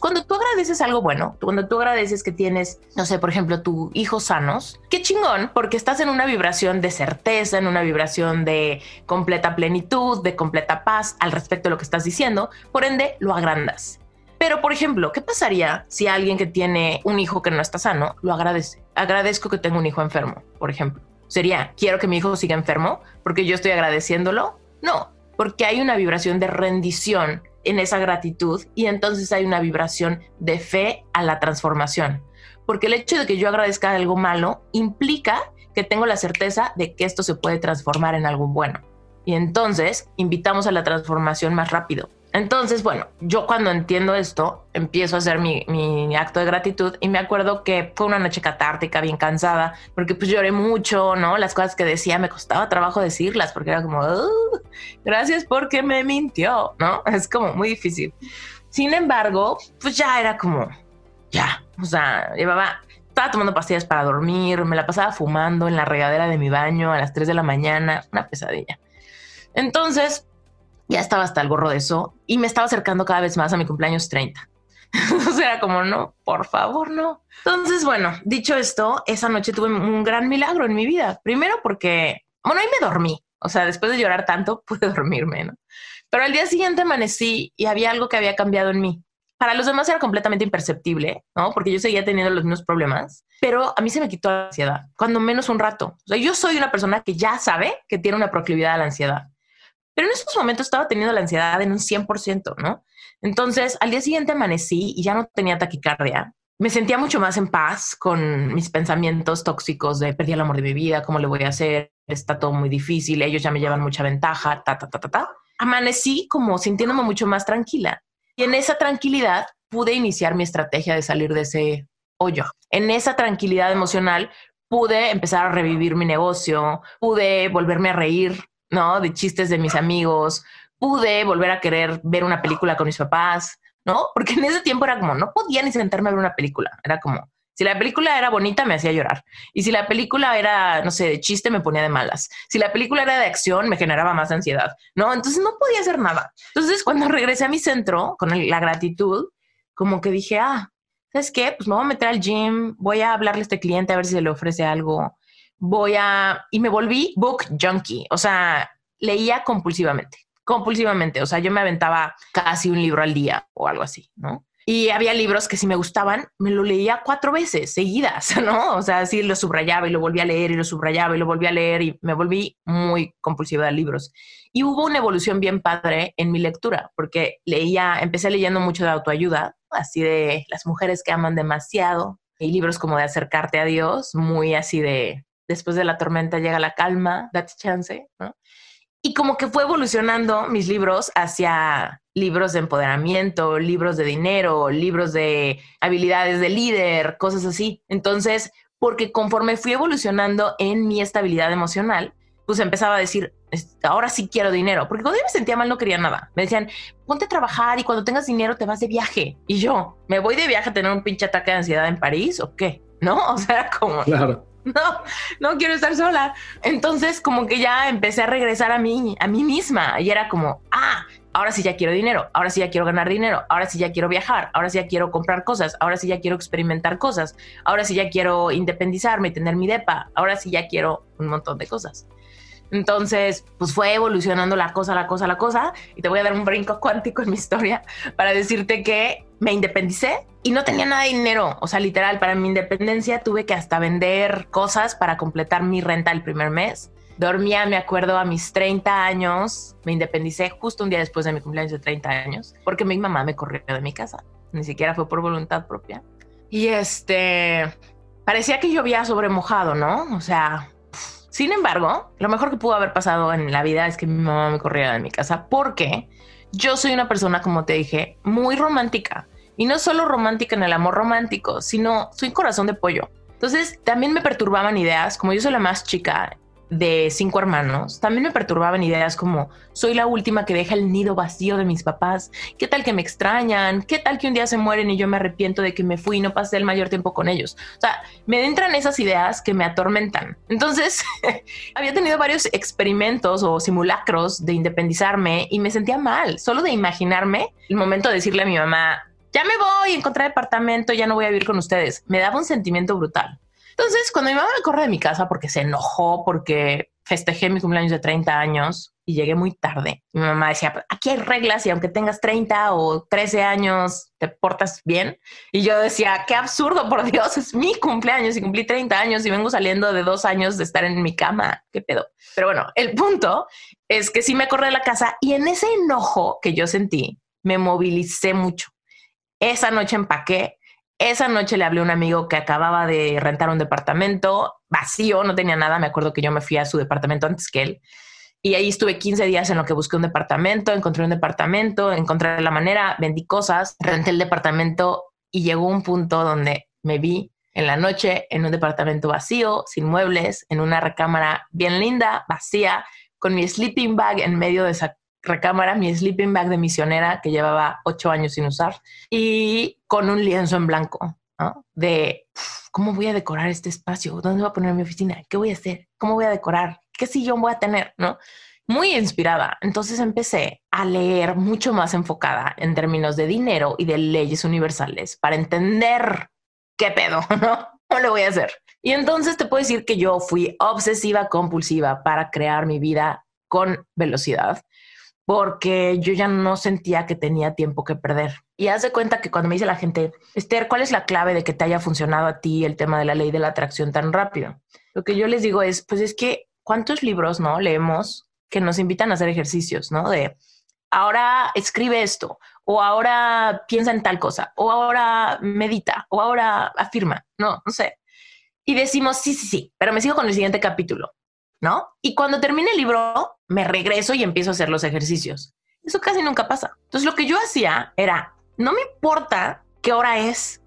Cuando tú agradeces algo bueno, cuando tú agradeces que tienes, no sé, por ejemplo, tu hijos sanos, qué chingón, porque estás en una vibración de certeza, en una vibración de completa plenitud, de completa paz al respecto de lo que estás diciendo, por ende lo agrandas. Pero, por ejemplo, ¿qué pasaría si alguien que tiene un hijo que no está sano lo agradece? Agradezco que tengo un hijo enfermo, por ejemplo. Sería, quiero que mi hijo siga enfermo porque yo estoy agradeciéndolo. No, porque hay una vibración de rendición en esa gratitud y entonces hay una vibración de fe a la transformación. Porque el hecho de que yo agradezca algo malo implica que tengo la certeza de que esto se puede transformar en algo bueno. Y entonces invitamos a la transformación más rápido. Entonces, bueno, yo cuando entiendo esto, empiezo a hacer mi, acto de gratitud y me acuerdo que fue una noche catártica, bien cansada, porque pues lloré mucho, ¿no? Las cosas que decía me costaba trabajo decirlas porque era como, gracias porque me mintió, ¿no? [laughs] Es como muy difícil. Sin embargo, pues ya era como, ya, o sea, llevaba, estaba tomando pastillas para dormir, me la pasaba fumando en la regadera de mi baño a las 3 de la mañana, una pesadilla. Entonces, ya estaba hasta el gorro de eso y me estaba acercando cada vez más a mi cumpleaños 30. [laughs] o sea, como no, por favor, no. Entonces, bueno, dicho esto, esa noche tuve un gran milagro en mi vida. Primero porque, bueno, ahí me dormí. O sea, después de llorar tanto, [laughs] pude dormirme, ¿no? Pero al día siguiente amanecí y había algo que había cambiado en mí. Para los demás era completamente imperceptible, ¿no? Porque yo seguía teniendo los mismos problemas, pero a mí se me quitó la ansiedad, cuando menos un rato. Yo soy una persona que ya sabe que tiene una proclividad a la ansiedad. Pero en esos momentos estaba teniendo la ansiedad en un 100%, ¿no? Entonces, al día siguiente amanecí y ya no tenía taquicardia. Me sentía mucho más en paz con mis pensamientos tóxicos de perdí el amor de mi vida, cómo le voy a hacer, está todo muy difícil, ellos ya me llevan mucha ventaja, ta, ta, ta, ta, ta. Amanecí como sintiéndome mucho más tranquila. Y en esa tranquilidad pude iniciar mi estrategia de salir de ese hoyo. En esa tranquilidad emocional pude empezar a revivir mi negocio, pude volverme a reír ¿no? De chistes de mis amigos. Pude volver a querer ver una película con mis papás, ¿no? Porque en ese tiempo era como, no podía ni sentarme a ver una película. Era como, si la película era bonita, me hacía llorar. Y si la película era, no sé, de chiste, me ponía de malas. Si la película era de acción, me generaba más ansiedad, ¿no? Entonces no podía hacer nada. Entonces, cuando regresé a mi centro con la gratitud, como que dije, ah, ¿sabes qué? Pues me voy a meter al gym, voy a hablarle a este cliente a ver si se le ofrece algo voy a... Y me volví book junkie, o sea, leía compulsivamente, compulsivamente, o sea, yo me aventaba casi un libro al día o algo así, ¿no? Y había libros que si me gustaban, me lo leía cuatro veces seguidas, [laughs] ¿no? O sea, así lo subrayaba y lo volví a leer y lo subrayaba y lo volví a leer y me volví muy compulsiva de libros. Y hubo una evolución bien padre en mi lectura, porque leía, empecé leyendo mucho de autoayuda, así de las mujeres que aman demasiado, y libros como de acercarte a Dios, muy así de después de la tormenta llega la calma, date chance, ¿no? Y como que fue evolucionando mis libros hacia libros de empoderamiento, libros de dinero, libros de habilidades de líder, cosas así. Entonces, porque conforme fui evolucionando en mi estabilidad emocional, pues empezaba a decir, ahora sí quiero dinero, porque cuando yo me sentía mal no quería nada. Me decían, ponte a trabajar y cuando tengas dinero te vas de viaje. Y yo, ¿me voy de viaje a tener un pinche ataque de ansiedad en París o qué? ¿No? [laughs] O sea, como... Claro [laughs] no, no quiero estar sola. Entonces como que ya empecé a regresar a mí, a mí misma y era como, ah, ahora sí ya quiero dinero, ahora sí ya quiero ganar dinero, ahora sí ya quiero viajar, ahora sí ya quiero comprar cosas, ahora sí ya quiero experimentar cosas, ahora sí ya quiero independizarme, tener mi depa, ahora sí ya quiero un montón de cosas. Entonces, pues fue evolucionando la cosa, la cosa, la cosa. Y te voy a dar un brinco cuántico en mi historia para decirte que me independicé y no tenía nada de dinero. O sea, literal, para mi independencia tuve que hasta vender cosas para completar mi renta el primer mes. Dormía, me acuerdo, a mis 30 años. Me independicé justo un día después de mi cumpleaños de 30 años porque mi mamá me corrió de mi casa. Ni siquiera fue por voluntad propia. Y este, parecía que yo había sobremojado, ¿no? O sea, sin embargo, lo mejor que pudo haber pasado en la vida es que mi mamá me corriera de mi casa porque yo soy una persona, como te dije, muy romántica. Y no solo romántica en el amor romántico, sino soy corazón de pollo. Entonces también me perturbaban ideas, como yo soy la más chica de cinco hermanos, también me perturbaban ideas como soy la última que deja el nido vacío de mis papás, qué tal que me extrañan, qué tal que un día se mueren y yo me arrepiento de que me fui y no pasé el mayor tiempo con ellos. O sea, me entran esas ideas que me atormentan. Entonces, [laughs] había tenido varios experimentos o simulacros de independizarme y me sentía mal, solo de imaginarme el momento de decirle a mi mamá, ya me voy, encontrar departamento, ya no voy a vivir con ustedes. Me daba un sentimiento brutal. Entonces, cuando mi mamá me corre de mi casa porque se enojó, porque festejé mi cumpleaños de 30 años y llegué muy tarde. Mi mamá decía, aquí hay reglas y aunque tengas 30 o 13 años, te portas bien. Y yo decía, qué absurdo, por Dios, es mi cumpleaños y cumplí 30 años y vengo saliendo de dos años de estar en mi cama. ¿Qué pedo? Pero bueno, el punto es que sí me corrí de la casa y en ese enojo que yo sentí, me movilicé mucho. Esa noche empaqué, esa noche le hablé a un amigo que acababa de rentar un departamento vacío, no tenía nada. Me acuerdo que yo me fui a su departamento antes que él. Y ahí estuve 15 días en lo que busqué un departamento, encontré un departamento, encontré la manera, vendí cosas, renté el departamento y llegó un punto donde me vi en la noche en un departamento vacío, sin muebles, en una recámara bien linda, vacía, con mi sleeping bag en medio de esa recámara, mi sleeping bag de misionera que llevaba ocho años sin usar y con un lienzo en blanco, ¿no? De cómo voy a decorar este espacio, dónde voy a poner mi oficina, qué voy a hacer, cómo voy a decorar, qué sillón voy a tener, ¿no? Muy inspirada. Entonces empecé a leer mucho más enfocada en términos de dinero y de leyes universales para entender qué pedo, [laughs] ¿no? ¿Cómo lo voy a hacer? Y entonces te puedo decir que yo fui obsesiva compulsiva para crear mi vida con velocidad porque yo ya no sentía que tenía tiempo que perder. Y haz de cuenta que cuando me dice la gente, Esther, ¿cuál es la clave de que te haya funcionado a ti el tema de la ley de la atracción tan rápido? Lo que yo les digo es, pues es que, ¿cuántos libros no leemos que nos invitan a hacer ejercicios, no? De ahora escribe esto, o ahora piensa en tal cosa, o ahora medita, o ahora afirma, no, no sé. Y decimos, sí, sí, sí, pero me sigo con el siguiente capítulo. ¿No? Y cuando termine el libro, me regreso y empiezo a hacer los ejercicios. Eso casi nunca pasa. Entonces lo que yo hacía era, no me importa qué hora es.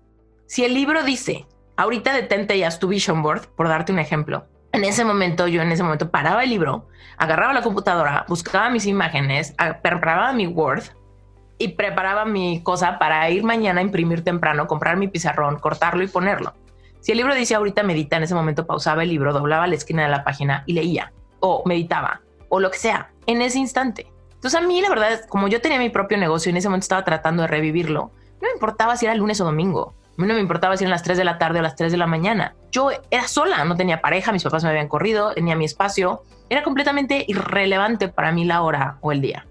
Si el libro dice, ahorita detente ya tu vision board, por darte un ejemplo. En ese momento, yo en ese momento paraba el libro, agarraba la computadora, buscaba mis imágenes, preparaba mi Word y preparaba mi cosa para ir mañana a imprimir temprano, comprar mi pizarrón, cortarlo y ponerlo. Si el libro dice ahorita medita, en ese momento pausaba el libro, doblaba la esquina de la página y leía, o meditaba, o lo que sea, en ese instante. Entonces a mí la verdad, como yo tenía mi propio negocio y en ese momento estaba tratando de revivirlo, no me importaba si era lunes o domingo. A mí no me importaba si eran las 3 de la tarde o las 3 de la mañana. Yo era sola, no tenía pareja, mis papás me habían corrido, tenía mi espacio. Era completamente irrelevante para mí la hora o el día.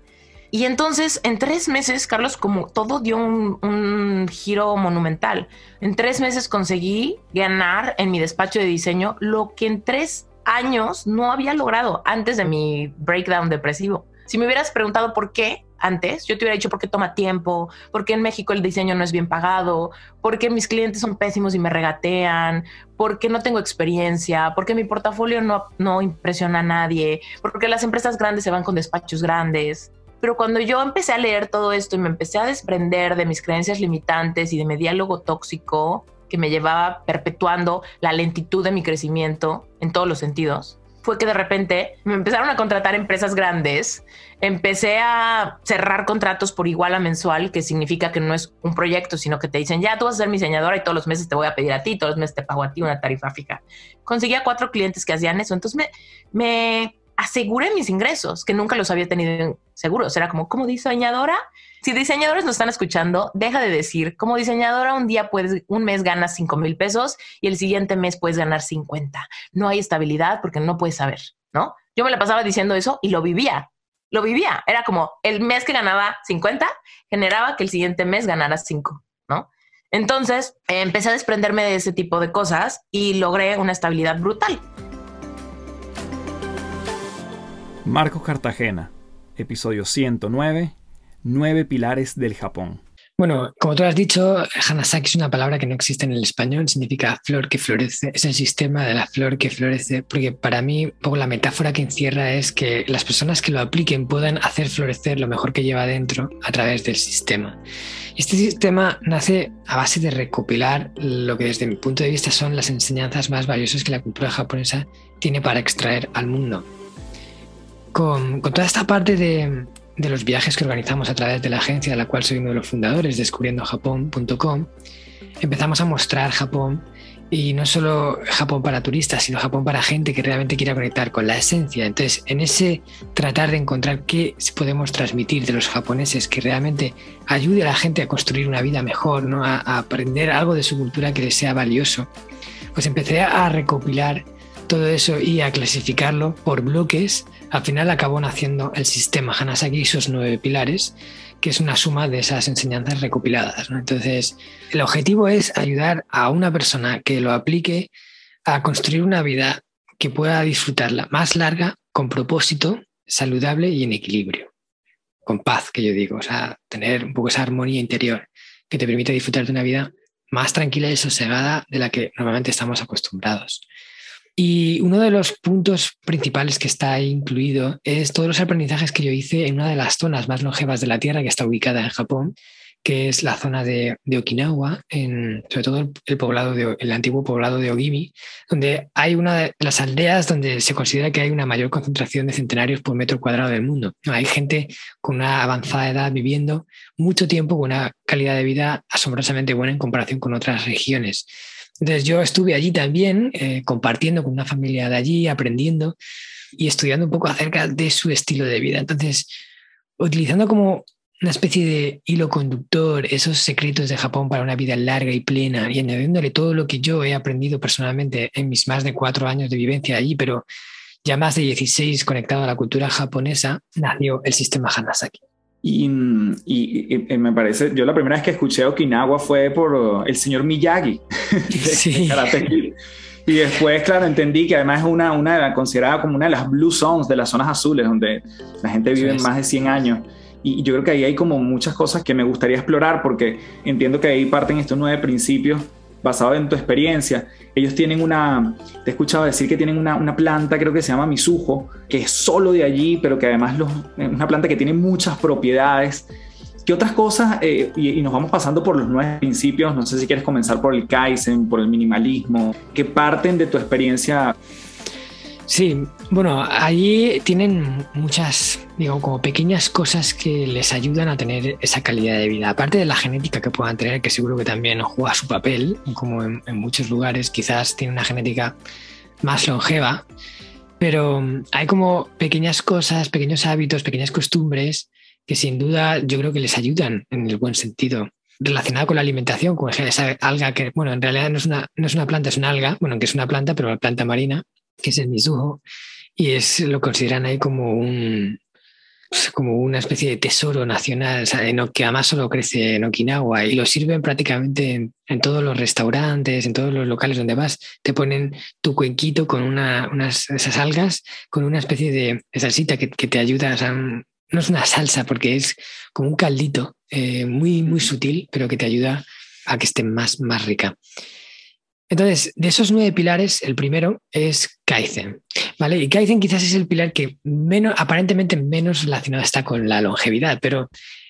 Y entonces, en tres meses, Carlos, como todo dio un, giro monumental. En tres meses conseguí ganar en mi despacho de diseño lo que en tres años no había logrado antes de mi breakdown depresivo. Si me hubieras preguntado por qué antes, yo te hubiera dicho por qué toma tiempo, por qué en México el diseño no es bien pagado, por qué mis clientes son pésimos y me regatean, por qué no tengo experiencia, por qué mi portafolio no, no impresiona a nadie, por qué las empresas grandes se van con despachos grandes. Pero cuando yo empecé a leer todo esto y me empecé a desprender de mis creencias limitantes y de mi diálogo tóxico que me llevaba perpetuando la lentitud de mi crecimiento en todos los sentidos, fue que de repente me empezaron a contratar empresas grandes, empecé a cerrar contratos por igual a mensual, que significa que no es un proyecto, sino que te dicen, ya tú vas a ser mi diseñadora y todos los meses te voy a pedir a ti, todos los meses te pago a ti una tarifa fija. Conseguía cuatro clientes que hacían eso, entonces me, me aseguré mis ingresos, que nunca los había tenido seguros. Era como, como diseñadora, si diseñadores nos están escuchando, deja de decir, como diseñadora un día puedes, un mes ganas 5 mil pesos y el siguiente mes puedes ganar 50. No hay estabilidad porque no puedes saber, ¿no? Yo me la pasaba diciendo eso y lo vivía, lo vivía. Era como el mes que ganaba 50 generaba que el siguiente mes ganara 5, ¿no? Entonces empecé a desprenderme de ese tipo de cosas y logré una estabilidad brutal. Marcos Cartagena, episodio 109, Nueve Pilares del Japón. Bueno, como tú has dicho, Hanasaki es una palabra que no existe en el español, significa flor que florece, es el sistema de la flor que florece, porque para mí, poco la metáfora que encierra es que las personas que lo apliquen puedan hacer florecer lo mejor que lleva dentro a través del sistema. Este sistema nace a base de recopilar lo que desde mi punto de vista son las enseñanzas más valiosas que la cultura japonesa tiene para extraer al mundo con, toda esta parte de, los viajes que organizamos a través de la agencia de la cual soy uno de los fundadores, descubriendojapón.com, empezamos a mostrar Japón y no solo Japón para turistas, sino Japón para gente que realmente quiera conectar con la esencia. Entonces, en ese tratar de encontrar qué podemos transmitir de los japoneses que realmente ayude a la gente a construir una vida mejor, ¿no? a, a aprender algo de su cultura que les sea valioso, pues empecé a recopilar todo eso y a clasificarlo por bloques, al final acabó naciendo el sistema Hanasaki y sus nueve pilares, que es una suma de esas enseñanzas recopiladas. Entonces, el objetivo es ayudar a una persona que lo aplique a construir una vida que pueda disfrutarla más larga, con propósito, saludable y en equilibrio, con paz, que yo digo, o sea, tener un poco esa armonía interior que te permite disfrutar de una vida más tranquila y sosegada de la que normalmente estamos acostumbrados. Y uno de los puntos principales que está incluido es todos los aprendizajes que yo hice en una de las zonas más longevas de la Tierra, que está ubicada en Japón, que es la zona de, Okinawa, en, sobre todo el, poblado de, el antiguo poblado de Ogimi, donde hay una de las aldeas donde se considera que hay una mayor concentración de centenarios por metro cuadrado del mundo. Hay gente con una avanzada edad viviendo mucho tiempo con una calidad de vida asombrosamente buena en comparación con otras regiones. Entonces yo estuve allí también, eh, compartiendo con una familia de allí, aprendiendo y estudiando un poco acerca de su estilo de vida. Entonces, utilizando como una especie de hilo conductor, esos secretos de Japón para una vida larga y plena, y añadiéndole todo lo que yo he aprendido personalmente en mis más de cuatro años de vivencia allí, pero ya más de 16 conectado a la cultura japonesa, nació el sistema Hanasaki. Y, y, me parece, yo la primera vez que escuché Okinawa fue por el señor Miyagi, [laughs] sí. Y después, claro, entendí que además es una, una considerada como una de las blue zones de las zonas azules, donde la gente vive más de 100 años. Y yo creo que ahí hay como muchas cosas que me gustaría explorar porque entiendo que ahí parten estos nueve principios basados en tu experiencia. Ellos tienen una, te he escuchado decir que tienen una, una planta, creo que se llama Misujo, que es solo de allí, pero que además es una planta que tiene muchas propiedades. ¿Qué otras cosas? Eh, y, y, nos vamos pasando por los nueve principios. No sé si quieres comenzar por el Kaizen, por el minimalismo, que parten de tu experiencia Sí, bueno, allí tienen muchas, digo, como pequeñas cosas que les ayudan a tener esa calidad de vida. Aparte de la genética que puedan tener, que seguro que también juega su papel, como en, muchos lugares, quizás tiene una genética más longeva, pero hay como pequeñas cosas, pequeños hábitos, pequeñas costumbres que sin duda yo creo que les ayudan en el buen sentido relacionado con la alimentación, con esa alga que, bueno, en realidad no es una, no es una planta, es una alga, bueno, que es una planta, pero una planta marina, que es el Mizuho, y es, lo consideran ahí como un como una especie de tesoro nacional, que además solo crece en Okinawa y lo sirven prácticamente en, todos los restaurantes, en todos los locales donde vas, te ponen tu cuenquito con una, unas esas algas, con una especie de salsita que, te ayuda, no es una salsa porque es como un caldito eh, muy, muy sutil, pero que te ayuda a que esté más, más rica. Entonces, de esos nueve pilares, el primero es Kaizen. ¿vale? Y Kaizen quizás es el pilar que menos, aparentemente menos relacionado está con la longevidad, pero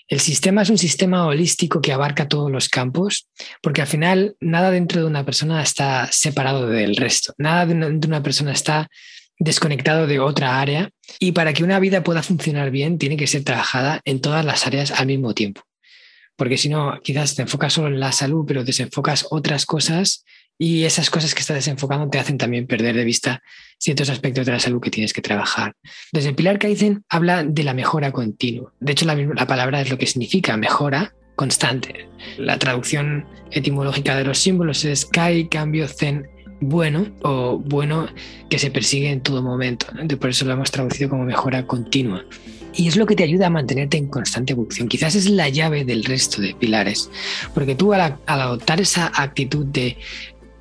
el sistema es un sistema holístico que abarca todos los campos, porque al final nada dentro de una persona está separado del resto, nada de una persona está desconectado de otra área y para que una vida pueda funcionar bien tiene que ser trabajada en todas las áreas al mismo tiempo. Porque si no, quizás te enfocas solo en la salud, pero desenfocas otras cosas y esas cosas que estás desenfocando te hacen también perder de vista ciertos aspectos de la salud que tienes que trabajar. Desde el pilar Kaizen habla de la mejora continua. De hecho, la, la palabra es lo que significa mejora constante. La traducción etimológica de los símbolos es Kai, cambio, Zen, bueno o bueno que se persigue en todo momento. Por eso lo hemos traducido como mejora continua. Y es lo que te ayuda a mantenerte en constante evolución. Quizás es la llave del resto de pilares. Porque tú al adoptar esa actitud de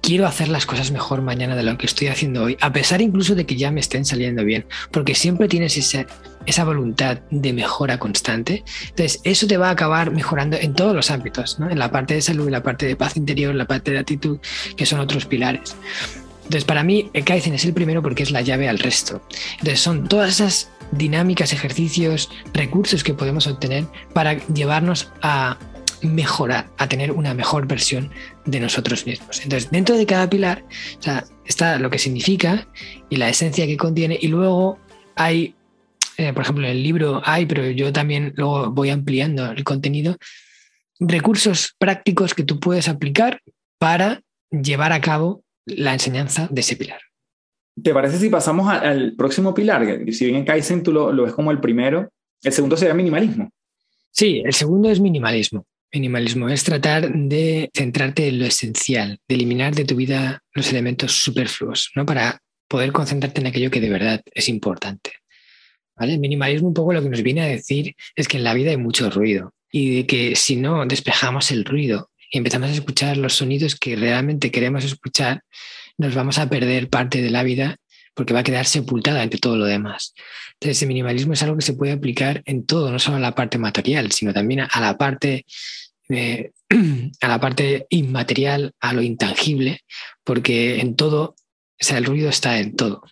quiero hacer las cosas mejor mañana de lo que estoy haciendo hoy, a pesar incluso de que ya me estén saliendo bien, porque siempre tienes esa, esa voluntad de mejora constante. Entonces, eso te va a acabar mejorando en todos los ámbitos, ¿no? en la parte de salud, en la parte de paz interior, en la parte de actitud, que son otros pilares. Entonces, para mí, el Kaizen es el primero porque es la llave al resto. Entonces, son todas esas dinámicas, ejercicios, recursos que podemos obtener para llevarnos a mejorar, a tener una mejor versión de nosotros mismos. Entonces, dentro de cada pilar está lo que significa y la esencia que contiene y luego hay, eh, por ejemplo, en el libro hay, pero yo también luego voy ampliando el contenido, recursos prácticos que tú puedes aplicar para llevar a cabo la enseñanza de ese pilar. ¿Te parece si pasamos al próximo pilar? Si bien en Kaizen tú lo, lo ves como el primero, el segundo sería minimalismo. Sí, el segundo es minimalismo. Minimalismo es tratar de centrarte en lo esencial, de eliminar de tu vida los elementos superfluos, ¿no? Para poder concentrarte en aquello que de verdad es importante. ¿Vale? El minimalismo un poco lo que nos viene a decir es que en la vida hay mucho ruido y de que si no despejamos el ruido y empezamos a escuchar los sonidos que realmente queremos escuchar, nos vamos a perder parte de la vida porque va a quedar sepultada entre todo lo demás. Entonces, el minimalismo es algo que se puede aplicar en todo, no solo a la parte material, sino también a la parte, [clears throat] a la parte inmaterial, a lo intangible, porque en todo, o sea, el ruido está en todo.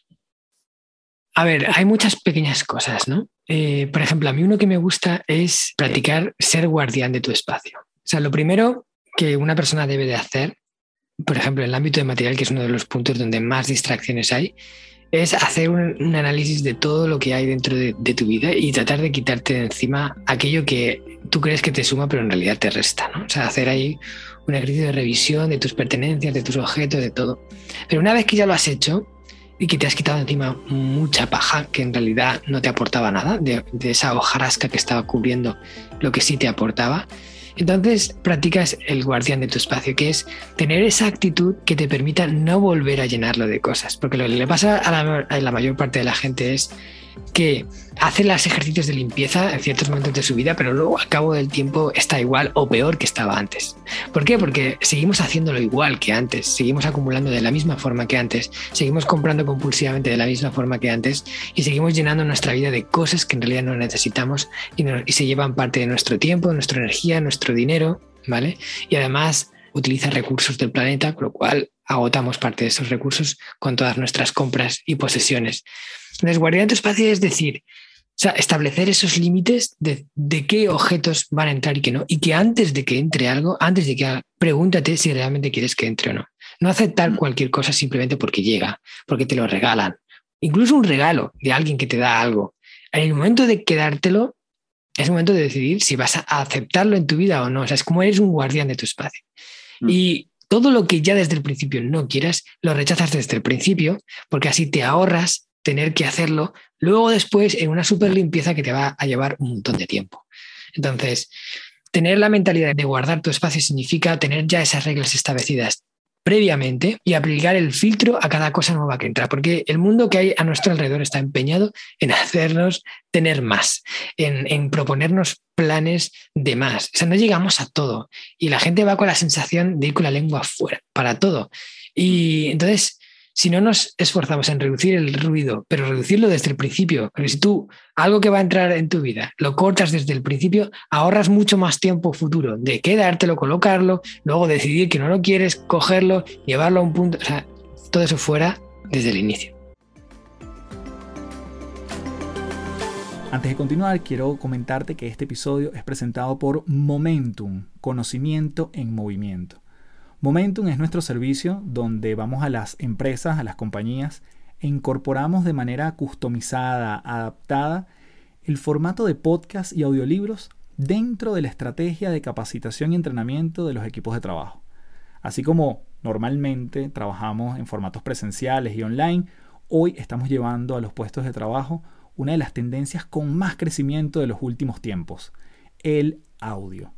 A ver, hay muchas pequeñas cosas, ¿no? Eh, por ejemplo, a mí uno que me gusta es practicar ser guardián de tu espacio. O sea, lo primero que una persona debe de hacer, por ejemplo, en el ámbito de material, que es uno de los puntos donde más distracciones hay, es hacer un, análisis de todo lo que hay dentro de, tu vida y tratar de quitarte de encima aquello que tú crees que te suma, pero en realidad te resta. ¿no? O sea, hacer ahí un ejercicio de revisión de tus pertenencias, de tus objetos, de todo. Pero una vez que ya lo has hecho y que te has quitado encima mucha paja que en realidad no te aportaba nada, de, de esa hojarasca que estaba cubriendo lo que sí te aportaba, entonces practicas el guardián de tu espacio, que es tener esa actitud que te permita no volver a llenarlo de cosas. Porque lo que le pasa a la, a la mayor parte de la gente es que hace los ejercicios de limpieza en ciertos momentos de su vida, pero luego al cabo del tiempo está igual o peor que estaba antes. ¿Por qué? Porque seguimos haciéndolo igual que antes, seguimos acumulando de la misma forma que antes, seguimos comprando compulsivamente de la misma forma que antes y seguimos llenando nuestra vida de cosas que en realidad no necesitamos y, se llevan parte de nuestro tiempo, nuestra energía, nuestro dinero, ¿vale? Y además utiliza recursos del planeta, con lo cual agotamos parte de esos recursos con todas nuestras compras y posesiones. Entonces, guardián tu espacio es decir, o sea, establecer esos límites de, qué objetos van a entrar y qué no. Y que antes de que entre algo, antes de que pregúntate si realmente quieres que entre o no. No aceptar mm. cualquier cosa simplemente porque llega, porque te lo regalan. Incluso un regalo de alguien que te da algo. En el momento de quedártelo, es el momento de decidir si vas a aceptarlo en tu vida o no. O sea, es como eres un guardián de tu espacio. Mm. Y todo lo que ya desde el principio no quieras, lo rechazas desde el principio, porque así te ahorras tener que hacerlo luego después en una super limpieza que te va a llevar un montón de tiempo. Entonces, tener la mentalidad de guardar tu espacio significa tener ya esas reglas establecidas previamente y aplicar el filtro a cada cosa nueva que entra, porque el mundo que hay a nuestro alrededor está empeñado en [laughs] hacernos tener más, en, en, proponernos planes de más. O sea, no llegamos a todo y la gente va con la sensación de ir con la lengua afuera para todo. Y entonces si no nos esforzamos en reducir el ruido, pero reducirlo desde el principio, porque si tú algo que va a entrar en tu vida lo cortas desde el principio, ahorras mucho más tiempo futuro de quedártelo, colocarlo, luego decidir que no lo quieres, cogerlo, llevarlo a un punto, o sea, todo eso fuera desde el inicio. Antes de continuar, quiero comentarte que este episodio es presentado por Momentum, conocimiento en movimiento. Momentum es nuestro servicio donde vamos a las empresas, a las compañías e incorporamos de manera customizada, adaptada, el formato de podcast y audiolibros dentro de la estrategia de capacitación y entrenamiento de los equipos de trabajo. Así como normalmente trabajamos en formatos presenciales y online, hoy estamos llevando a los puestos de trabajo una de las tendencias con más crecimiento de los últimos tiempos, el audio.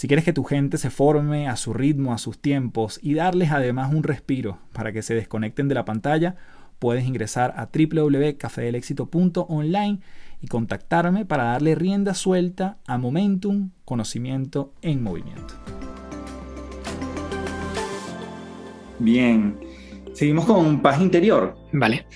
Si quieres que tu gente se forme a su ritmo, a sus tiempos y darles además un respiro para que se desconecten de la pantalla, puedes ingresar a www.cafedelexito.online y contactarme para darle rienda suelta a Momentum, conocimiento en movimiento. Bien, seguimos con paz interior. Vale.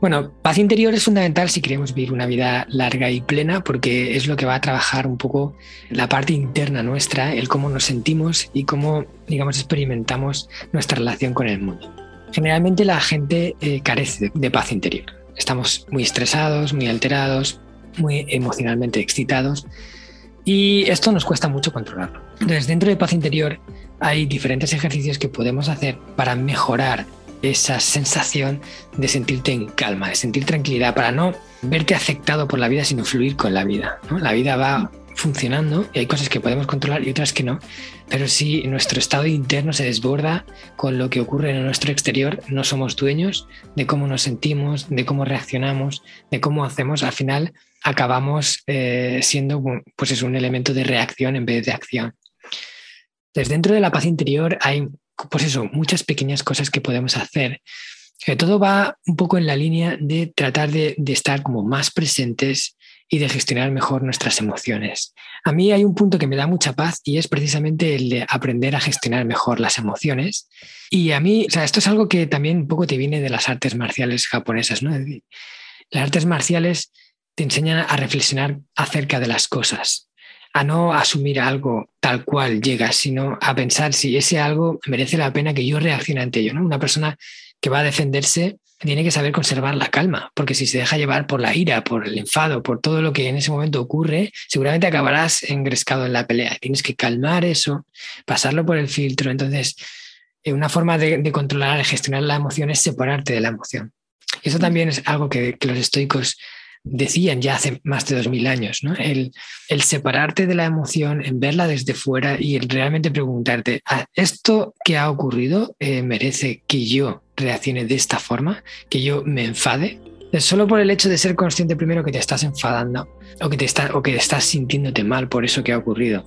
Bueno, paz interior es fundamental si queremos vivir una vida larga y plena porque es lo que va a trabajar un poco la parte interna nuestra, el cómo nos sentimos y cómo, digamos, experimentamos nuestra relación con el mundo. Generalmente la gente eh, carece de paz interior. Estamos muy estresados, muy alterados, muy emocionalmente excitados y esto nos cuesta mucho controlarlo. Entonces, dentro de paz interior hay diferentes ejercicios que podemos hacer para mejorar esa sensación de sentirte en calma, de sentir tranquilidad, para no verte afectado por la vida, sino fluir con la vida. La vida va funcionando y hay cosas que podemos controlar y otras que no, pero si nuestro estado interno se desborda con lo que ocurre en nuestro exterior, no somos dueños de cómo nos sentimos, de cómo reaccionamos, de cómo hacemos, al final acabamos eh, siendo pues es un elemento de reacción en vez de acción. Desde dentro de la paz interior hay pues eso, muchas pequeñas cosas que podemos hacer Que todo va un poco en la línea de tratar de, de estar como más presentes y de gestionar mejor nuestras emociones. A mí hay un punto que me da mucha paz y es precisamente el de aprender a gestionar mejor las emociones. Y a mí, o sea, esto es algo que también un poco te viene de las artes marciales japonesas, ¿no? Las artes marciales te enseñan a reflexionar acerca de las cosas, a no asumir algo tal cual llega, sino a pensar si ese algo merece la pena que yo reaccione ante ello. ¿no? Una persona que va a defenderse tiene que saber conservar la calma, porque si se deja llevar por la ira, por el enfado, por todo lo que en ese momento ocurre, seguramente acabarás engrescado en la pelea. Tienes que calmar eso, pasarlo por el filtro. Entonces, eh, una forma de, controlar y gestionar la emoción es separarte de la emoción. Eso también es algo que, los estoicos decían ya hace más de dos mil años, ¿no? El, separarte de la emoción, en verla desde fuera y el realmente preguntarte, ah, ¿esto que ha ocurrido eh, merece que yo reaccione de esta forma, que yo me enfade. Solo por el hecho de ser consciente primero que te estás enfadando o que, te está, o que estás sintiéndote mal por eso que ha ocurrido,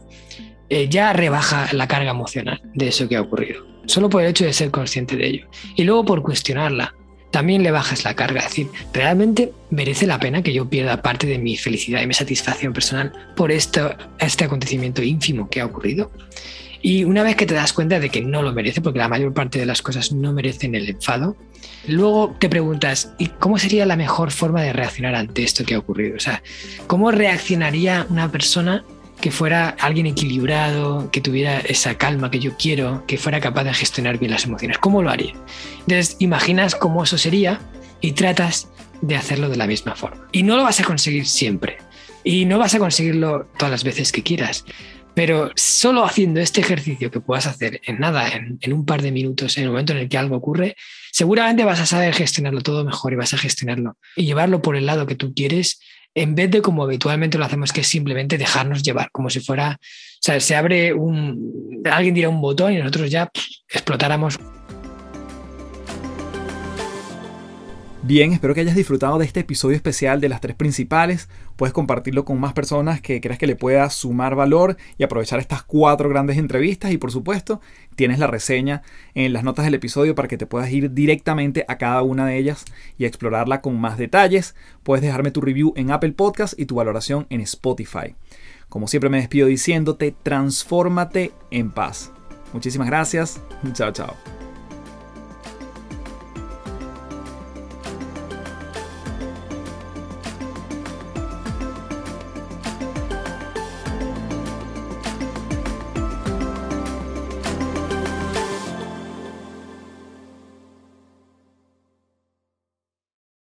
eh, ya rebaja la carga emocional de eso que ha ocurrido. Solo por el hecho de ser consciente de ello. Y luego por cuestionarla, también le bajas la carga. Es decir, ¿realmente merece la pena que yo pierda parte de mi felicidad y mi satisfacción personal por esto, este acontecimiento ínfimo que ha ocurrido? Y una vez que te das cuenta de que no lo merece, porque la mayor parte de las cosas no merecen el enfado, luego te preguntas, ¿y cómo sería la mejor forma de reaccionar ante esto que ha ocurrido? O sea, ¿cómo reaccionaría una persona que fuera alguien equilibrado, que tuviera esa calma que yo quiero, que fuera capaz de gestionar bien las emociones? ¿Cómo lo haría? Entonces, imaginas cómo eso sería y tratas de hacerlo de la misma forma. Y no lo vas a conseguir siempre. Y no vas a conseguirlo todas las veces que quieras. Pero solo haciendo este ejercicio que puedas hacer en nada, en, un par de minutos, en el momento en el que algo ocurre, seguramente vas a saber gestionarlo todo mejor y vas a gestionarlo y llevarlo por el lado que tú quieres, en vez de como habitualmente lo hacemos, que es simplemente dejarnos llevar, como si fuera, o sea, se abre un, alguien dirá un botón y nosotros ya explotáramos Bien, espero que hayas disfrutado de este episodio especial de las tres principales. Puedes compartirlo con más personas que creas que le pueda sumar valor y aprovechar estas cuatro grandes entrevistas. Y por supuesto, tienes la reseña en las notas del episodio para que te puedas ir directamente a cada una de ellas y explorarla con más detalles. Puedes dejarme tu review en Apple Podcast y tu valoración en Spotify. Como siempre me despido diciéndote, transfórmate en paz. Muchísimas gracias. Chao, chao.